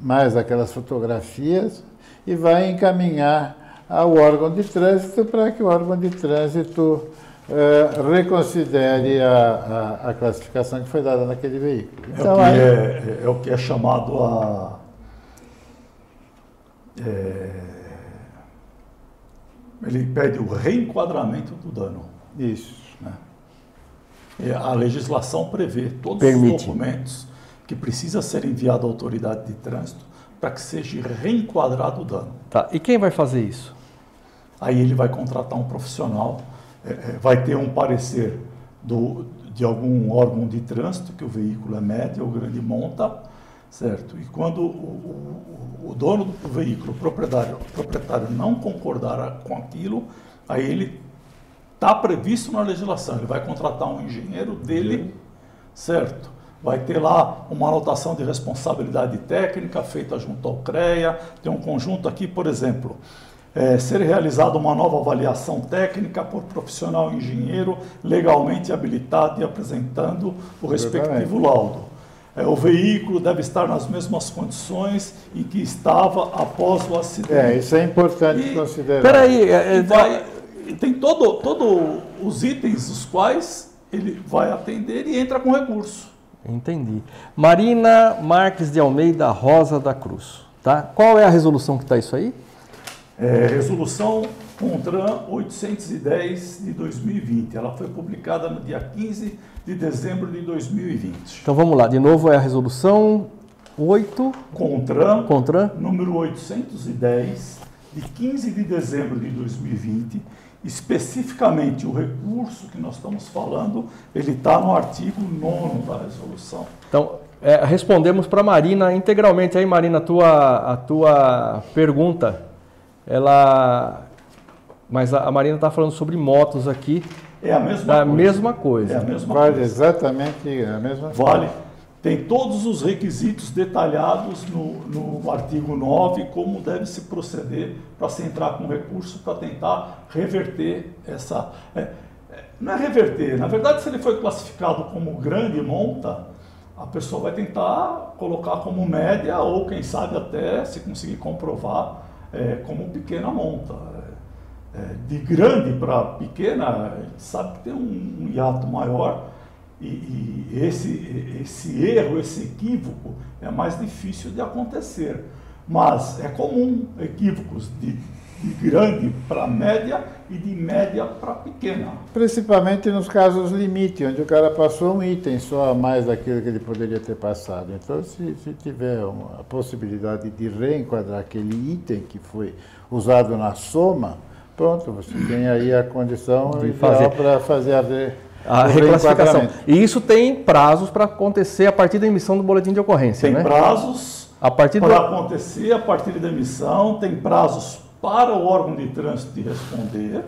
mais aquelas fotografias, e vai encaminhar ao órgão de trânsito para que o órgão de trânsito eh, reconsidere a, a, a, classificação que foi dada naquele veículo. Então, é, o que aí, é, é, o que é chamado a. É, ele pede o reenquadramento do dano. Isso. Né? E a legislação prevê todos Permite. os documentos que precisa ser enviado à autoridade de trânsito para que seja reenquadrado o dano. Tá. E quem vai fazer isso? Aí ele vai contratar um profissional é, é, vai ter um parecer do, de algum órgão de trânsito, que o veículo é médio ou grande monta, certo? E quando o, o, o dono do veículo, o proprietário, o proprietário não concordar com aquilo, aí ele está previsto na legislação, ele vai contratar um engenheiro dele, certo? Vai ter lá uma anotação de responsabilidade técnica feita junto ao CREA, tem um conjunto aqui, por exemplo, é, ser realizada uma nova avaliação técnica por profissional engenheiro legalmente habilitado e apresentando o respectivo laudo. É, o veículo deve estar nas mesmas condições em que estava após o acidente. É, isso é importante e, considerar. Peraí, é, é, vai, tem todo, todo os itens os quais ele vai atender e entra com recurso. Entendi. Marina Marques de Almeida Rosa da Cruz. Tá? Qual é a resolução que está isso aí? É, resolução CONTRAN 810 de 2020. Ela foi publicada no dia 15 de dezembro de 2020. Então vamos lá, de novo é a resolução 8 CONTRAN, CONTRAN número 810 de 15 de dezembro de 2020. Especificamente o recurso que nós estamos falando, ele está no artigo 9 da resolução. Então, é, respondemos para a Marina integralmente aí, Marina, a tua, a tua pergunta ela. Mas a Marina está falando sobre motos aqui. É a mesma da coisa. mesma coisa. É a mesma vale coisa. exatamente a mesma coisa. Vale. Tem todos os requisitos detalhados no, no artigo 9, como deve se proceder para se entrar com recurso para tentar reverter essa. É, é, não é reverter, na verdade, se ele foi classificado como grande monta, a pessoa vai tentar colocar como média, ou quem sabe até, se conseguir comprovar, é, como pequena monta. É, de grande para pequena, a gente sabe que tem um, um hiato maior e, e esse, esse erro, esse equívoco é mais difícil de acontecer. Mas é comum equívocos de, de grande para média e de média para pequena. Principalmente nos casos limite, onde o cara passou um item só a mais daquilo que ele poderia ter passado. Então, se, se tiver uma, a possibilidade de reenquadrar aquele item que foi usado na soma, pronto, você tem aí a condição De ideal fazer. para fazer a, re, A reclassificação. E isso tem prazos para acontecer a partir da emissão do boletim de ocorrência, Tem né? prazos A partir do... para acontecer a partir da emissão, tem prazos para o órgão de trânsito de responder,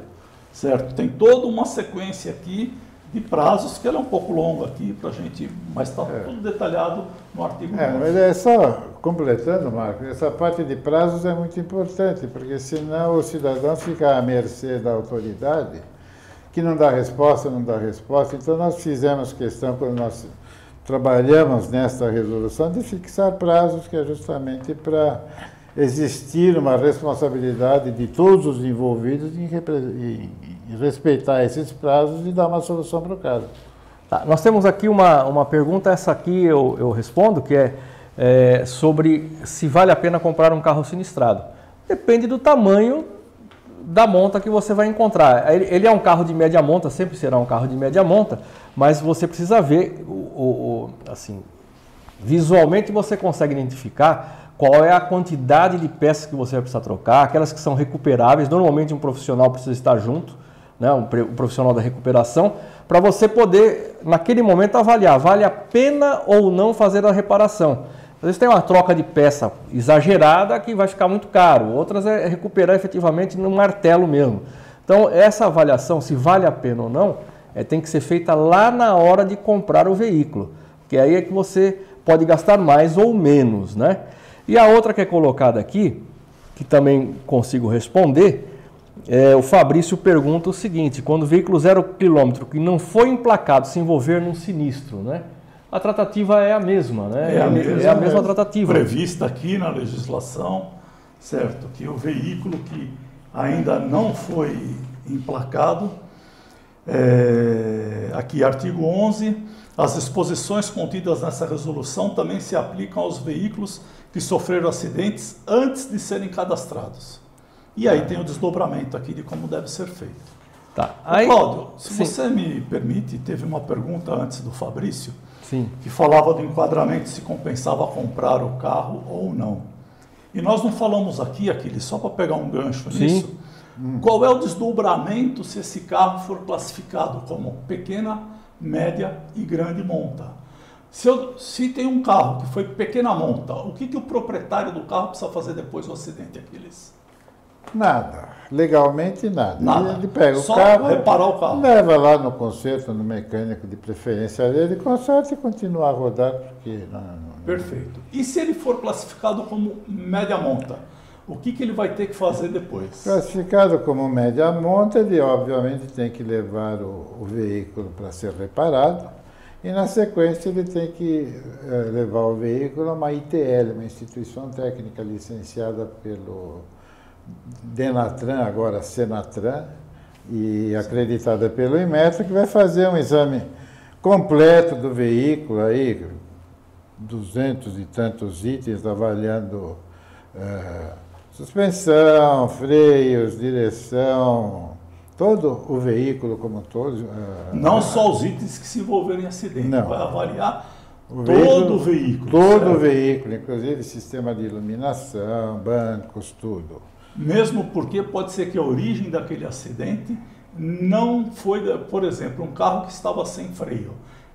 certo? Tem toda uma sequência aqui de prazos, que ela é um pouco longa aqui para a gente, mas está tudo detalhado no artigo É, 9. mas é só completando, Marco, essa parte de prazos é muito importante, porque senão o cidadão fica à mercê da autoridade, que não dá resposta, não dá resposta. Então nós fizemos questão, quando nós trabalhamos nesta resolução, de fixar prazos, que é justamente para existir uma responsabilidade de todos os envolvidos em, em- respeitar esses prazos e dar uma solução para o caso. Tá, nós temos aqui uma, uma pergunta, essa aqui eu, eu respondo, que é, é, sobre se vale a pena comprar um carro sinistrado. Depende do tamanho da monta que você vai encontrar. Ele, ele é um carro de média monta, sempre será um carro de média monta, mas você precisa ver, o, o- o- assim, visualmente você consegue identificar qual é a quantidade de peças que você vai precisar trocar, aquelas que são recuperáveis. Normalmente um profissional precisa estar junto, né, um, profissional da recuperação, para você poder, naquele momento, avaliar, vale a pena ou não fazer a reparação. Às vezes tem uma troca de peça exagerada que vai ficar muito caro, outras é recuperar efetivamente no martelo mesmo. Então, essa avaliação, se vale a pena ou não, é, tem que ser feita lá na hora de comprar o veículo, que aí é que você pode gastar mais ou menos, né? E a outra que é colocada aqui, que também consigo responder, é, o Fabrício pergunta o seguinte: quando o veículo zero quilômetro que não foi emplacado se envolver num sinistro, né? A tratativa é a mesma, né? É a me- mesma, é a mesma tratativa. prevista aqui na legislação, certo? Que o veículo que ainda não foi emplacado, é, aqui artigo 11, as disposições contidas nessa resolução também se aplicam aos veículos que sofreram acidentes antes de serem cadastrados. E aí tem o desdobramento aqui de como deve ser feito. Tá. Aí, Cláudio, se sim. você me permite, teve uma pergunta antes do Fabrício, Sim. que falava do enquadramento se compensava comprar o carro ou não. E nós não falamos aqui, Aquiles, só para pegar um gancho Sim. nisso, qual é o desdobramento se esse carro for classificado como pequena, média e grande monta. Se, eu- se tem um carro que foi pequena monta, o que, que o proprietário do carro precisa fazer depois do acidente, Aquiles? Nada. Legalmente nada. Nada. Ele pega o Só carro, reparar o carro. leva lá no conserto, no mecânico de preferência dele, conserta e continua a rodar, porque não, não- Perfeito. E se ele for classificado como média monta, o que, que ele vai ter que fazer depois? Classificado como média monta, ele obviamente tem que levar o, o veículo para ser reparado e na sequência ele tem que eh, levar o veículo a uma ITL, uma instituição técnica licenciada pelo Denatran, agora Senatran, e acreditada pelo Inmetro, que vai fazer um exame completo do veículo aí, duzentos e tantos itens avaliando eh, suspensão, freios, direção, todo o veículo como um todo. eh, Não só os itens que se envolveram em acidente, Não. vai avaliar O todo o veículo. Todo certo? o veículo, inclusive sistema de iluminação, bancos, tudo. Mesmo porque pode ser que a origem daquele acidente não foi, por exemplo, um carro que estava sem freio.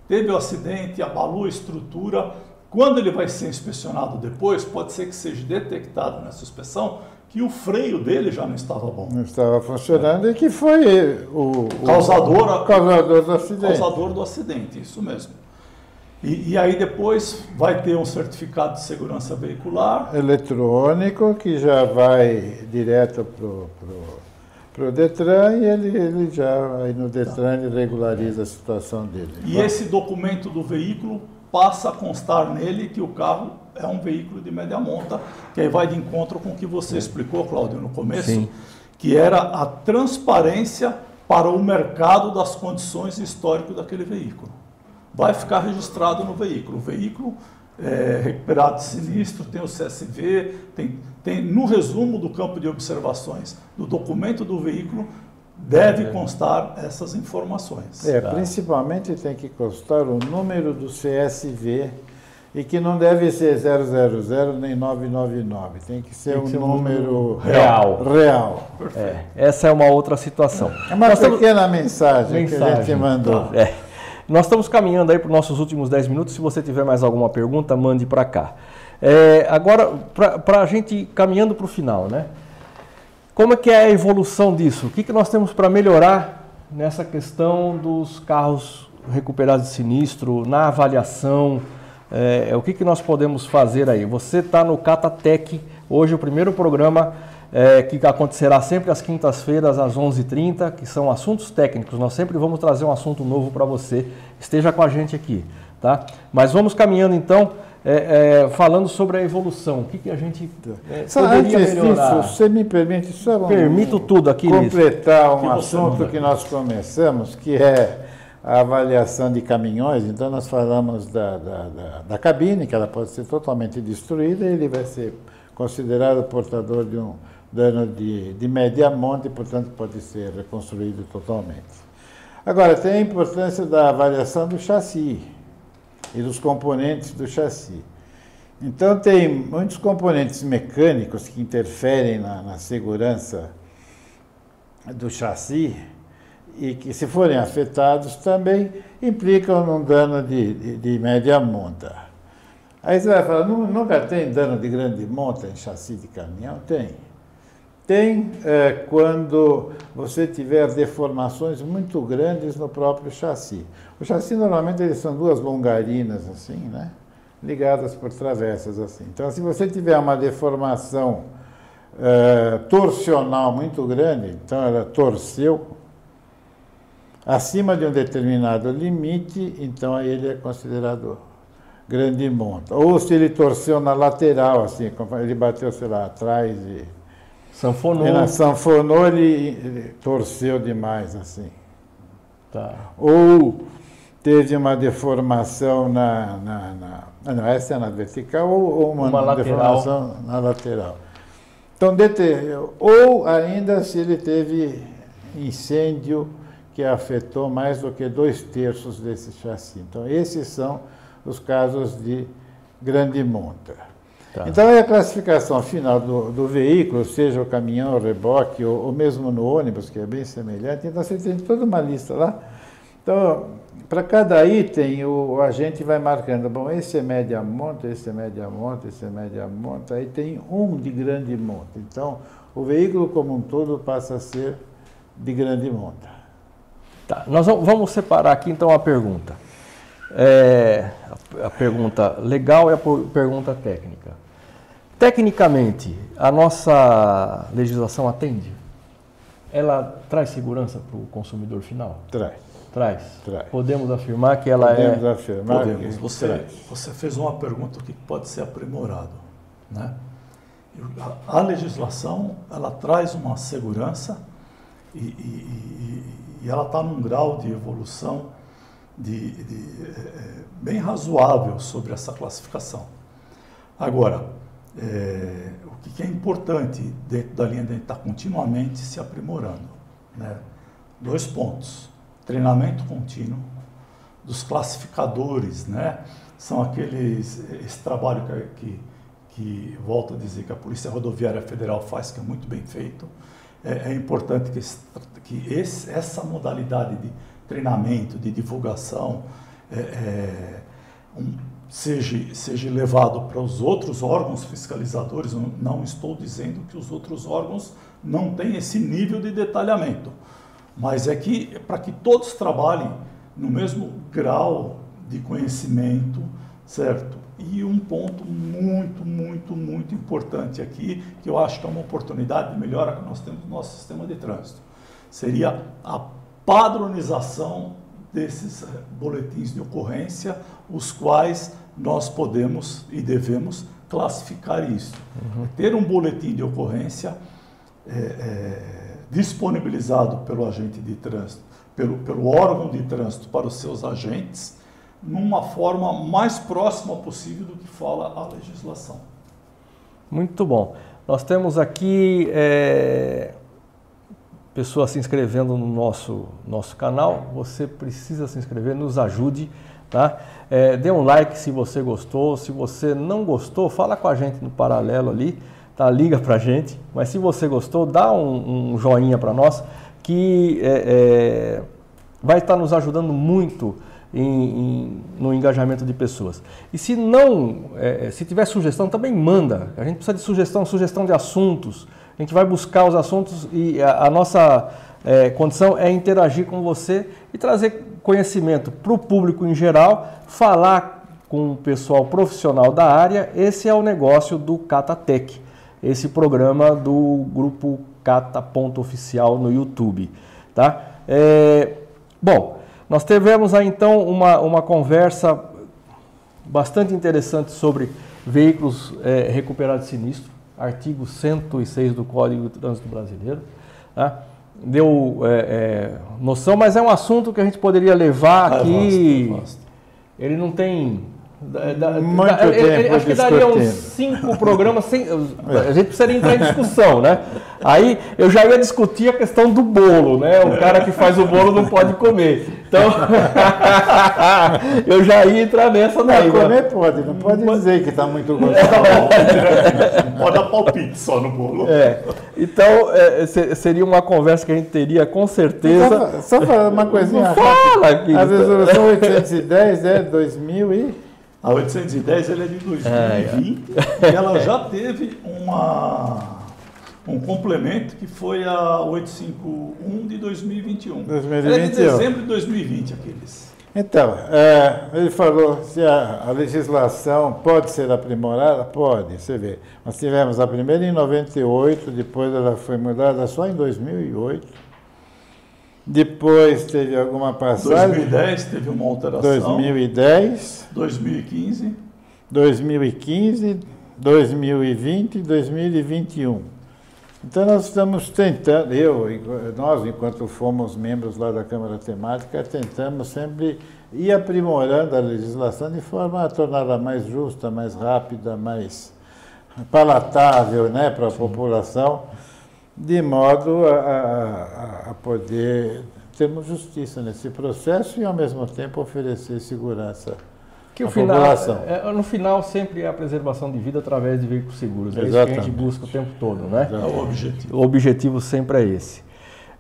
Teve o acidente, abalou a estrutura. Quando ele vai ser inspecionado depois, pode ser que seja detectado nessa inspeção que o freio dele já não estava bom. Não estava funcionando e que foi o, o Causador- o causador do acidente. Causador do acidente, isso mesmo. E, e aí depois vai ter um certificado de segurança veicular, eletrônico que já vai direto pro, pro Detran e ele, ele já aí no Detran ele regulariza a situação dele. e esse documento do veículo passa a constar nele que o carro é um veículo de média monta, que aí vai de encontro com o que você explicou, Cláudio, no começo, Sim. que era a transparência para o mercado das condições históricas daquele veículo. Vai ficar registrado no veículo. O veículo é, recuperado de sinistro, tem o CSV, tem, tem no resumo do campo de observações do documento do veículo, deve constar essas informações. É, Tá. principalmente tem que constar o número do CSV e que não deve ser 000 nem 999, tem que ser Tem que um ser um número número real. real. É, essa é uma outra situação. É uma Nós estamos- pequena mensagem, que a Mensagem, gente mandou. tá. É. Nós estamos caminhando aí para os nossos últimos 10 minutos. Se você tiver mais alguma pergunta, mande para cá. É, agora, para a gente caminhando para o final, né? Como é que é a evolução disso? O que, que nós temos para melhorar nessa questão dos carros recuperados de sinistro, na avaliação? É, o que, que nós podemos fazer aí? Você está no Catatec, hoje o primeiro programa é, que acontecerá sempre às quintas-feiras, às 11h30, que são assuntos técnicos. Nós sempre vamos trazer um assunto novo para você. Esteja com a gente aqui, tá? Mas vamos caminhando então, é, é, falando sobre a evolução. O que, que a gente é, Só poderia antes melhorar? disso, você me permite só um- Permito tudo aqui nisso. completar um Que assunto que nós começamos, que é a avaliação de caminhões. Então, nós falamos da, da, da, da cabine, que ela pode ser totalmente destruída, e ele vai ser considerado portador de um dano de, de média monta e, portanto, pode ser reconstruído totalmente. Agora, tem a importância da avaliação do chassi e dos componentes do chassi. Então, tem muitos componentes mecânicos que interferem na, na segurança do chassi e que, se forem afetados, também implicam num dano de, de, de média monta. Aí você vai falar, "Nu- nunca tem dano de grande monta em chassi de caminhão? Tem. Tem eh, quando você tiver deformações muito grandes no próprio chassi. O chassi normalmente eles são duas longarinas assim, né? Ligadas por travessas assim. Então, se você tiver uma deformação eh, torsional muito grande, então ela torceu acima de um determinado limite, então aí ele é considerado grande monta. Ou se ele torceu na lateral, assim, ele bateu, sei lá, atrás e Sanfonou. e na sanfonou ele, ele torceu demais, assim. Tá. Ou teve uma deformação na. na, na ah, não, essa é na vertical ou, ou uma, Uma lateral. deformação na lateral. Então, ou ainda se ele teve incêndio que afetou mais do que dois terços desse chassi. Então, esses são os casos de grande monta. Tá. Então, é a classificação final do, do veículo, seja o caminhão, o reboque, ou, ou mesmo no ônibus, que é bem semelhante. Então, você tem toda uma lista lá. Então, para cada item, o, o agente vai marcando, bom, esse é média monta, esse é média monta, esse é média monta, aí tem um de grande monta. Então, o veículo como um todo passa a ser de grande monta. Tá, nós vamos- separar aqui então a pergunta. É, a, pergunta legal e a pergunta técnica. Tecnicamente, a nossa legislação atende? Ela traz segurança para o consumidor final? Traz. Traz. Traz. Podemos afirmar que ela Podemos é. afirmar Podemos. que Você, traz. você fez uma pergunta que pode ser aprimorado. Né? A, a legislação ela traz uma segurança e, e- e- e ela está num grau de evolução de, de, eh, eh, bem razoável sobre essa classificação. Agora, eh, o que é importante dentro da linha de estar continuamente se aprimorando? Né? Dois pontos: treinamento contínuo dos classificadores, né? São aqueles esse trabalho que, que, que volto a dizer que a Polícia Rodoviária Federal faz que é muito bem feito. É, é importante que, esse- que esse- essa modalidade de treinamento, de divulgação, é, é, um- seja, seja levado para os outros órgãos fiscalizadores. Não estou dizendo que os outros órgãos não têm esse nível de detalhamento, mas é que para que todos trabalhem no mesmo grau de conhecimento, certo? E um ponto muito, muito, muito importante aqui, que eu acho que é uma oportunidade de melhora que nós temos no nosso sistema de trânsito, seria a padronização desses eh, boletins de ocorrência, os quais nós podemos e devemos classificar isso. Uhum. Ter um boletim de ocorrência é, é, disponibilizado pelo agente de trânsito, pelo, pelo órgão de trânsito para os seus agentes, numa forma mais próxima possível do que fala a legislação. Muito bom. Nós temos aqui é, pessoas se inscrevendo no nosso, nosso canal. Você precisa se inscrever, nos ajude. Tá? É, dê um like se você gostou. Se você não gostou, fala com a gente no paralelo ali. Tá? Liga para a gente. Mas se você gostou, dá um, um joinha para nós que é, é, vai estar nos ajudando muito em, em, no engajamento de pessoas. E se não, é, se tiver sugestão, também manda. A gente precisa de sugestão, sugestão de assuntos. A gente vai buscar os assuntos e a, a nossa é, condição é interagir com você e trazer conhecimento para o público em geral, falar com o pessoal profissional da área. Esse é o negócio do Catatec, esse programa do grupo Cata.oficial no YouTube. Tá? É, bom, nós tivemos aí então uma, uma conversa bastante interessante sobre veículos é, recuperados de sinistro, artigo 106 do Código de Trânsito Brasileiro. Tá? Deu é, é, noção, mas é um assunto que a gente poderia levar ah, aqui. Ele não tem da, Muito da, tempo ele, acho que daria uns cinco programas sem. A gente precisaria entrar em discussão, né? Aí eu já ia discutir a questão do bolo, né? O cara que faz o bolo não pode comer. Então eu já ia entrar nessa daí. Não, comer pode, não pode dizer que está muito gostoso. pode dar palpite só no bolo. É. Então é, seria uma conversa que a gente teria com certeza. Só, só falar uma coisinha. Fala aqui. A resolução 810 é 2000 e a 810 ela é de 2020 é, é. e ela já teve uma, um complemento que foi a 851 de 2021. 2021. Ela é de dezembro de 2020, aqueles. Então, é, ele falou se a, a, legislação pode ser aprimorada? Pode, você vê. Nós tivemos a primeira em 98, depois ela foi mudada só em 2008. Depois teve alguma passagem. 2010 teve uma alteração. 2010. 2015. 2015, 2020 e 2021. Então nós estamos tentando, eu, nós enquanto fomos membros lá da Câmara Temática, tentamos sempre ir aprimorando a legislação de forma a torná-la mais justa, mais rápida, mais palatável né, para a população de modo a, a, a poder termos justiça nesse processo e, ao mesmo tempo, oferecer segurança que o final, população. É, no final, sempre é a preservação de vida através de veículos seguros. É Exatamente. isso que a gente busca o tempo todo, né? É o objetivo. O objetivo sempre é esse.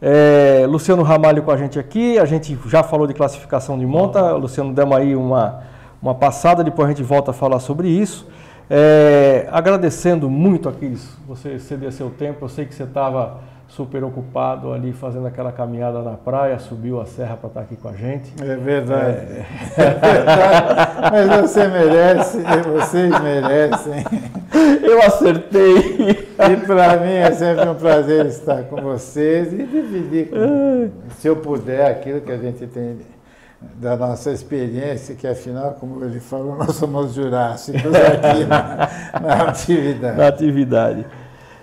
É, Luciano Ramalho com a gente aqui, a gente já falou de classificação de monta, Luciano demos aí uma, uma passada, depois a gente volta a falar sobre isso. É, agradecendo muito aqueles, você ceder seu tempo, eu sei que você estava super ocupado ali fazendo aquela caminhada na praia, subiu a serra para estar tá aqui com a gente. É verdade. É, é verdade. Mas você merece, vocês merecem. Eu acertei. E para mim é sempre um prazer estar com vocês e dividir, com, se eu puder, aquilo que a gente tem da nossa experiência, que afinal, como ele falou, nós somos jurássicos aqui na, na atividade. Na atividade.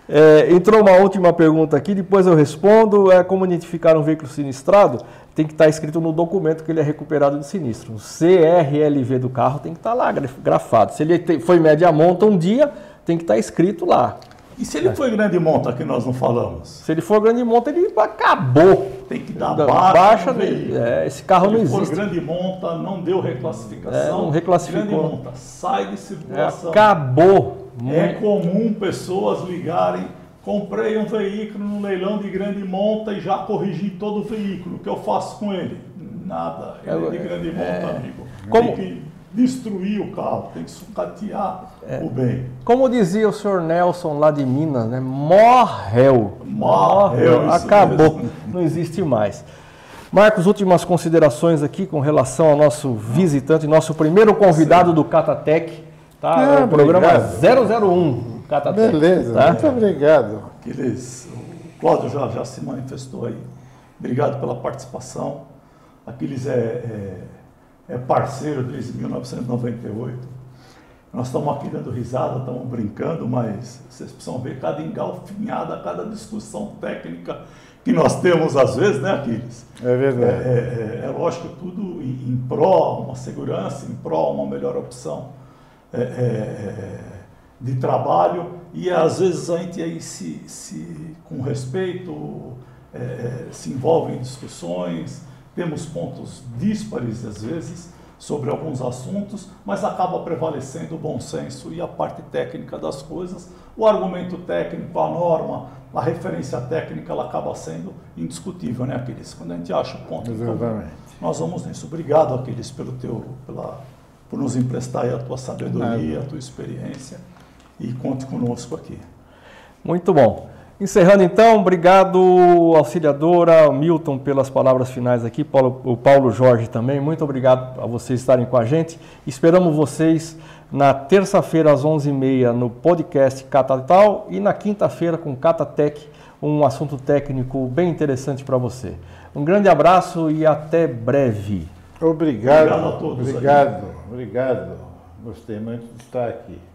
É, entrou uma última pergunta aqui, depois eu respondo. É, como identificar um veículo sinistrado? Tem que estar escrito no documento que ele é recuperado de sinistro. O CRLV do carro tem que estar lá grafado. Se ele foi média monta um dia, tem que estar escrito lá. E se ele é. foi grande monta que nós não falamos? Se ele for grande monta, ele acabou. Tem que dar baixa. baixa é, esse carro não existe. Se for grande monta, não deu reclassificação. É, não reclassificou. Grande monta, sai de circulação. acabou. É comum pessoas ligarem. Comprei um veículo no leilão de grande monta e já corrigi todo o veículo. O que eu faço com ele? Nada. Ele é de grande monta, é. amigo. Como? Destruir o carro, tem que sucatear é. o bem. Como dizia o senhor Nelson lá de Minas, né? Morreu. Morreu. Acabou. Mesmo. Não existe mais. Marcos, últimas considerações aqui com relação ao nosso visitante, nosso primeiro convidado Sim. do Catatec, tá? Ah, o programa obrigado. 001 Catatec. Beleza, tá? muito obrigado. Aqueles, o Cláudio já, já se manifestou aí. Obrigado pela participação. Aquiles é, é, é parceiro desde 1998. Nós estamos aqui dando risada, estamos brincando, mas vocês precisam ver cada engalfinhada, cada discussão técnica que nós temos às vezes, né, Aquiles? É verdade. É, é, é lógico, tudo em, em pró uma segurança, em pró uma melhor opção é, é, é, de trabalho e às vezes a gente aí se, se com respeito é, se envolve em discussões, temos pontos díspares às vezes, sobre alguns assuntos, mas acaba prevalecendo o bom senso e a parte técnica das coisas. O argumento técnico, a norma, a referência técnica, ela acaba sendo indiscutível, né, Aquiles? Quando a gente acha o ponto Exatamente. nós vamos nisso. Obrigado, Aquiles, pelo teu, pela, por nos emprestar a tua sabedoria, a tua experiência e conte conosco aqui. Muito bom. Encerrando então, obrigado auxiliadora Milton pelas palavras finais aqui, Paulo, o Paulo Jorge também, muito obrigado a vocês estarem com a gente. Esperamos vocês na terça-feira às 11h30 no podcast Catatal e na quinta-feira com Catatec, um assunto técnico bem interessante para você. Um grande abraço e até breve. Obrigado. Obrigado a todos. Obrigado, obrigado. Gostei muito de estar aqui.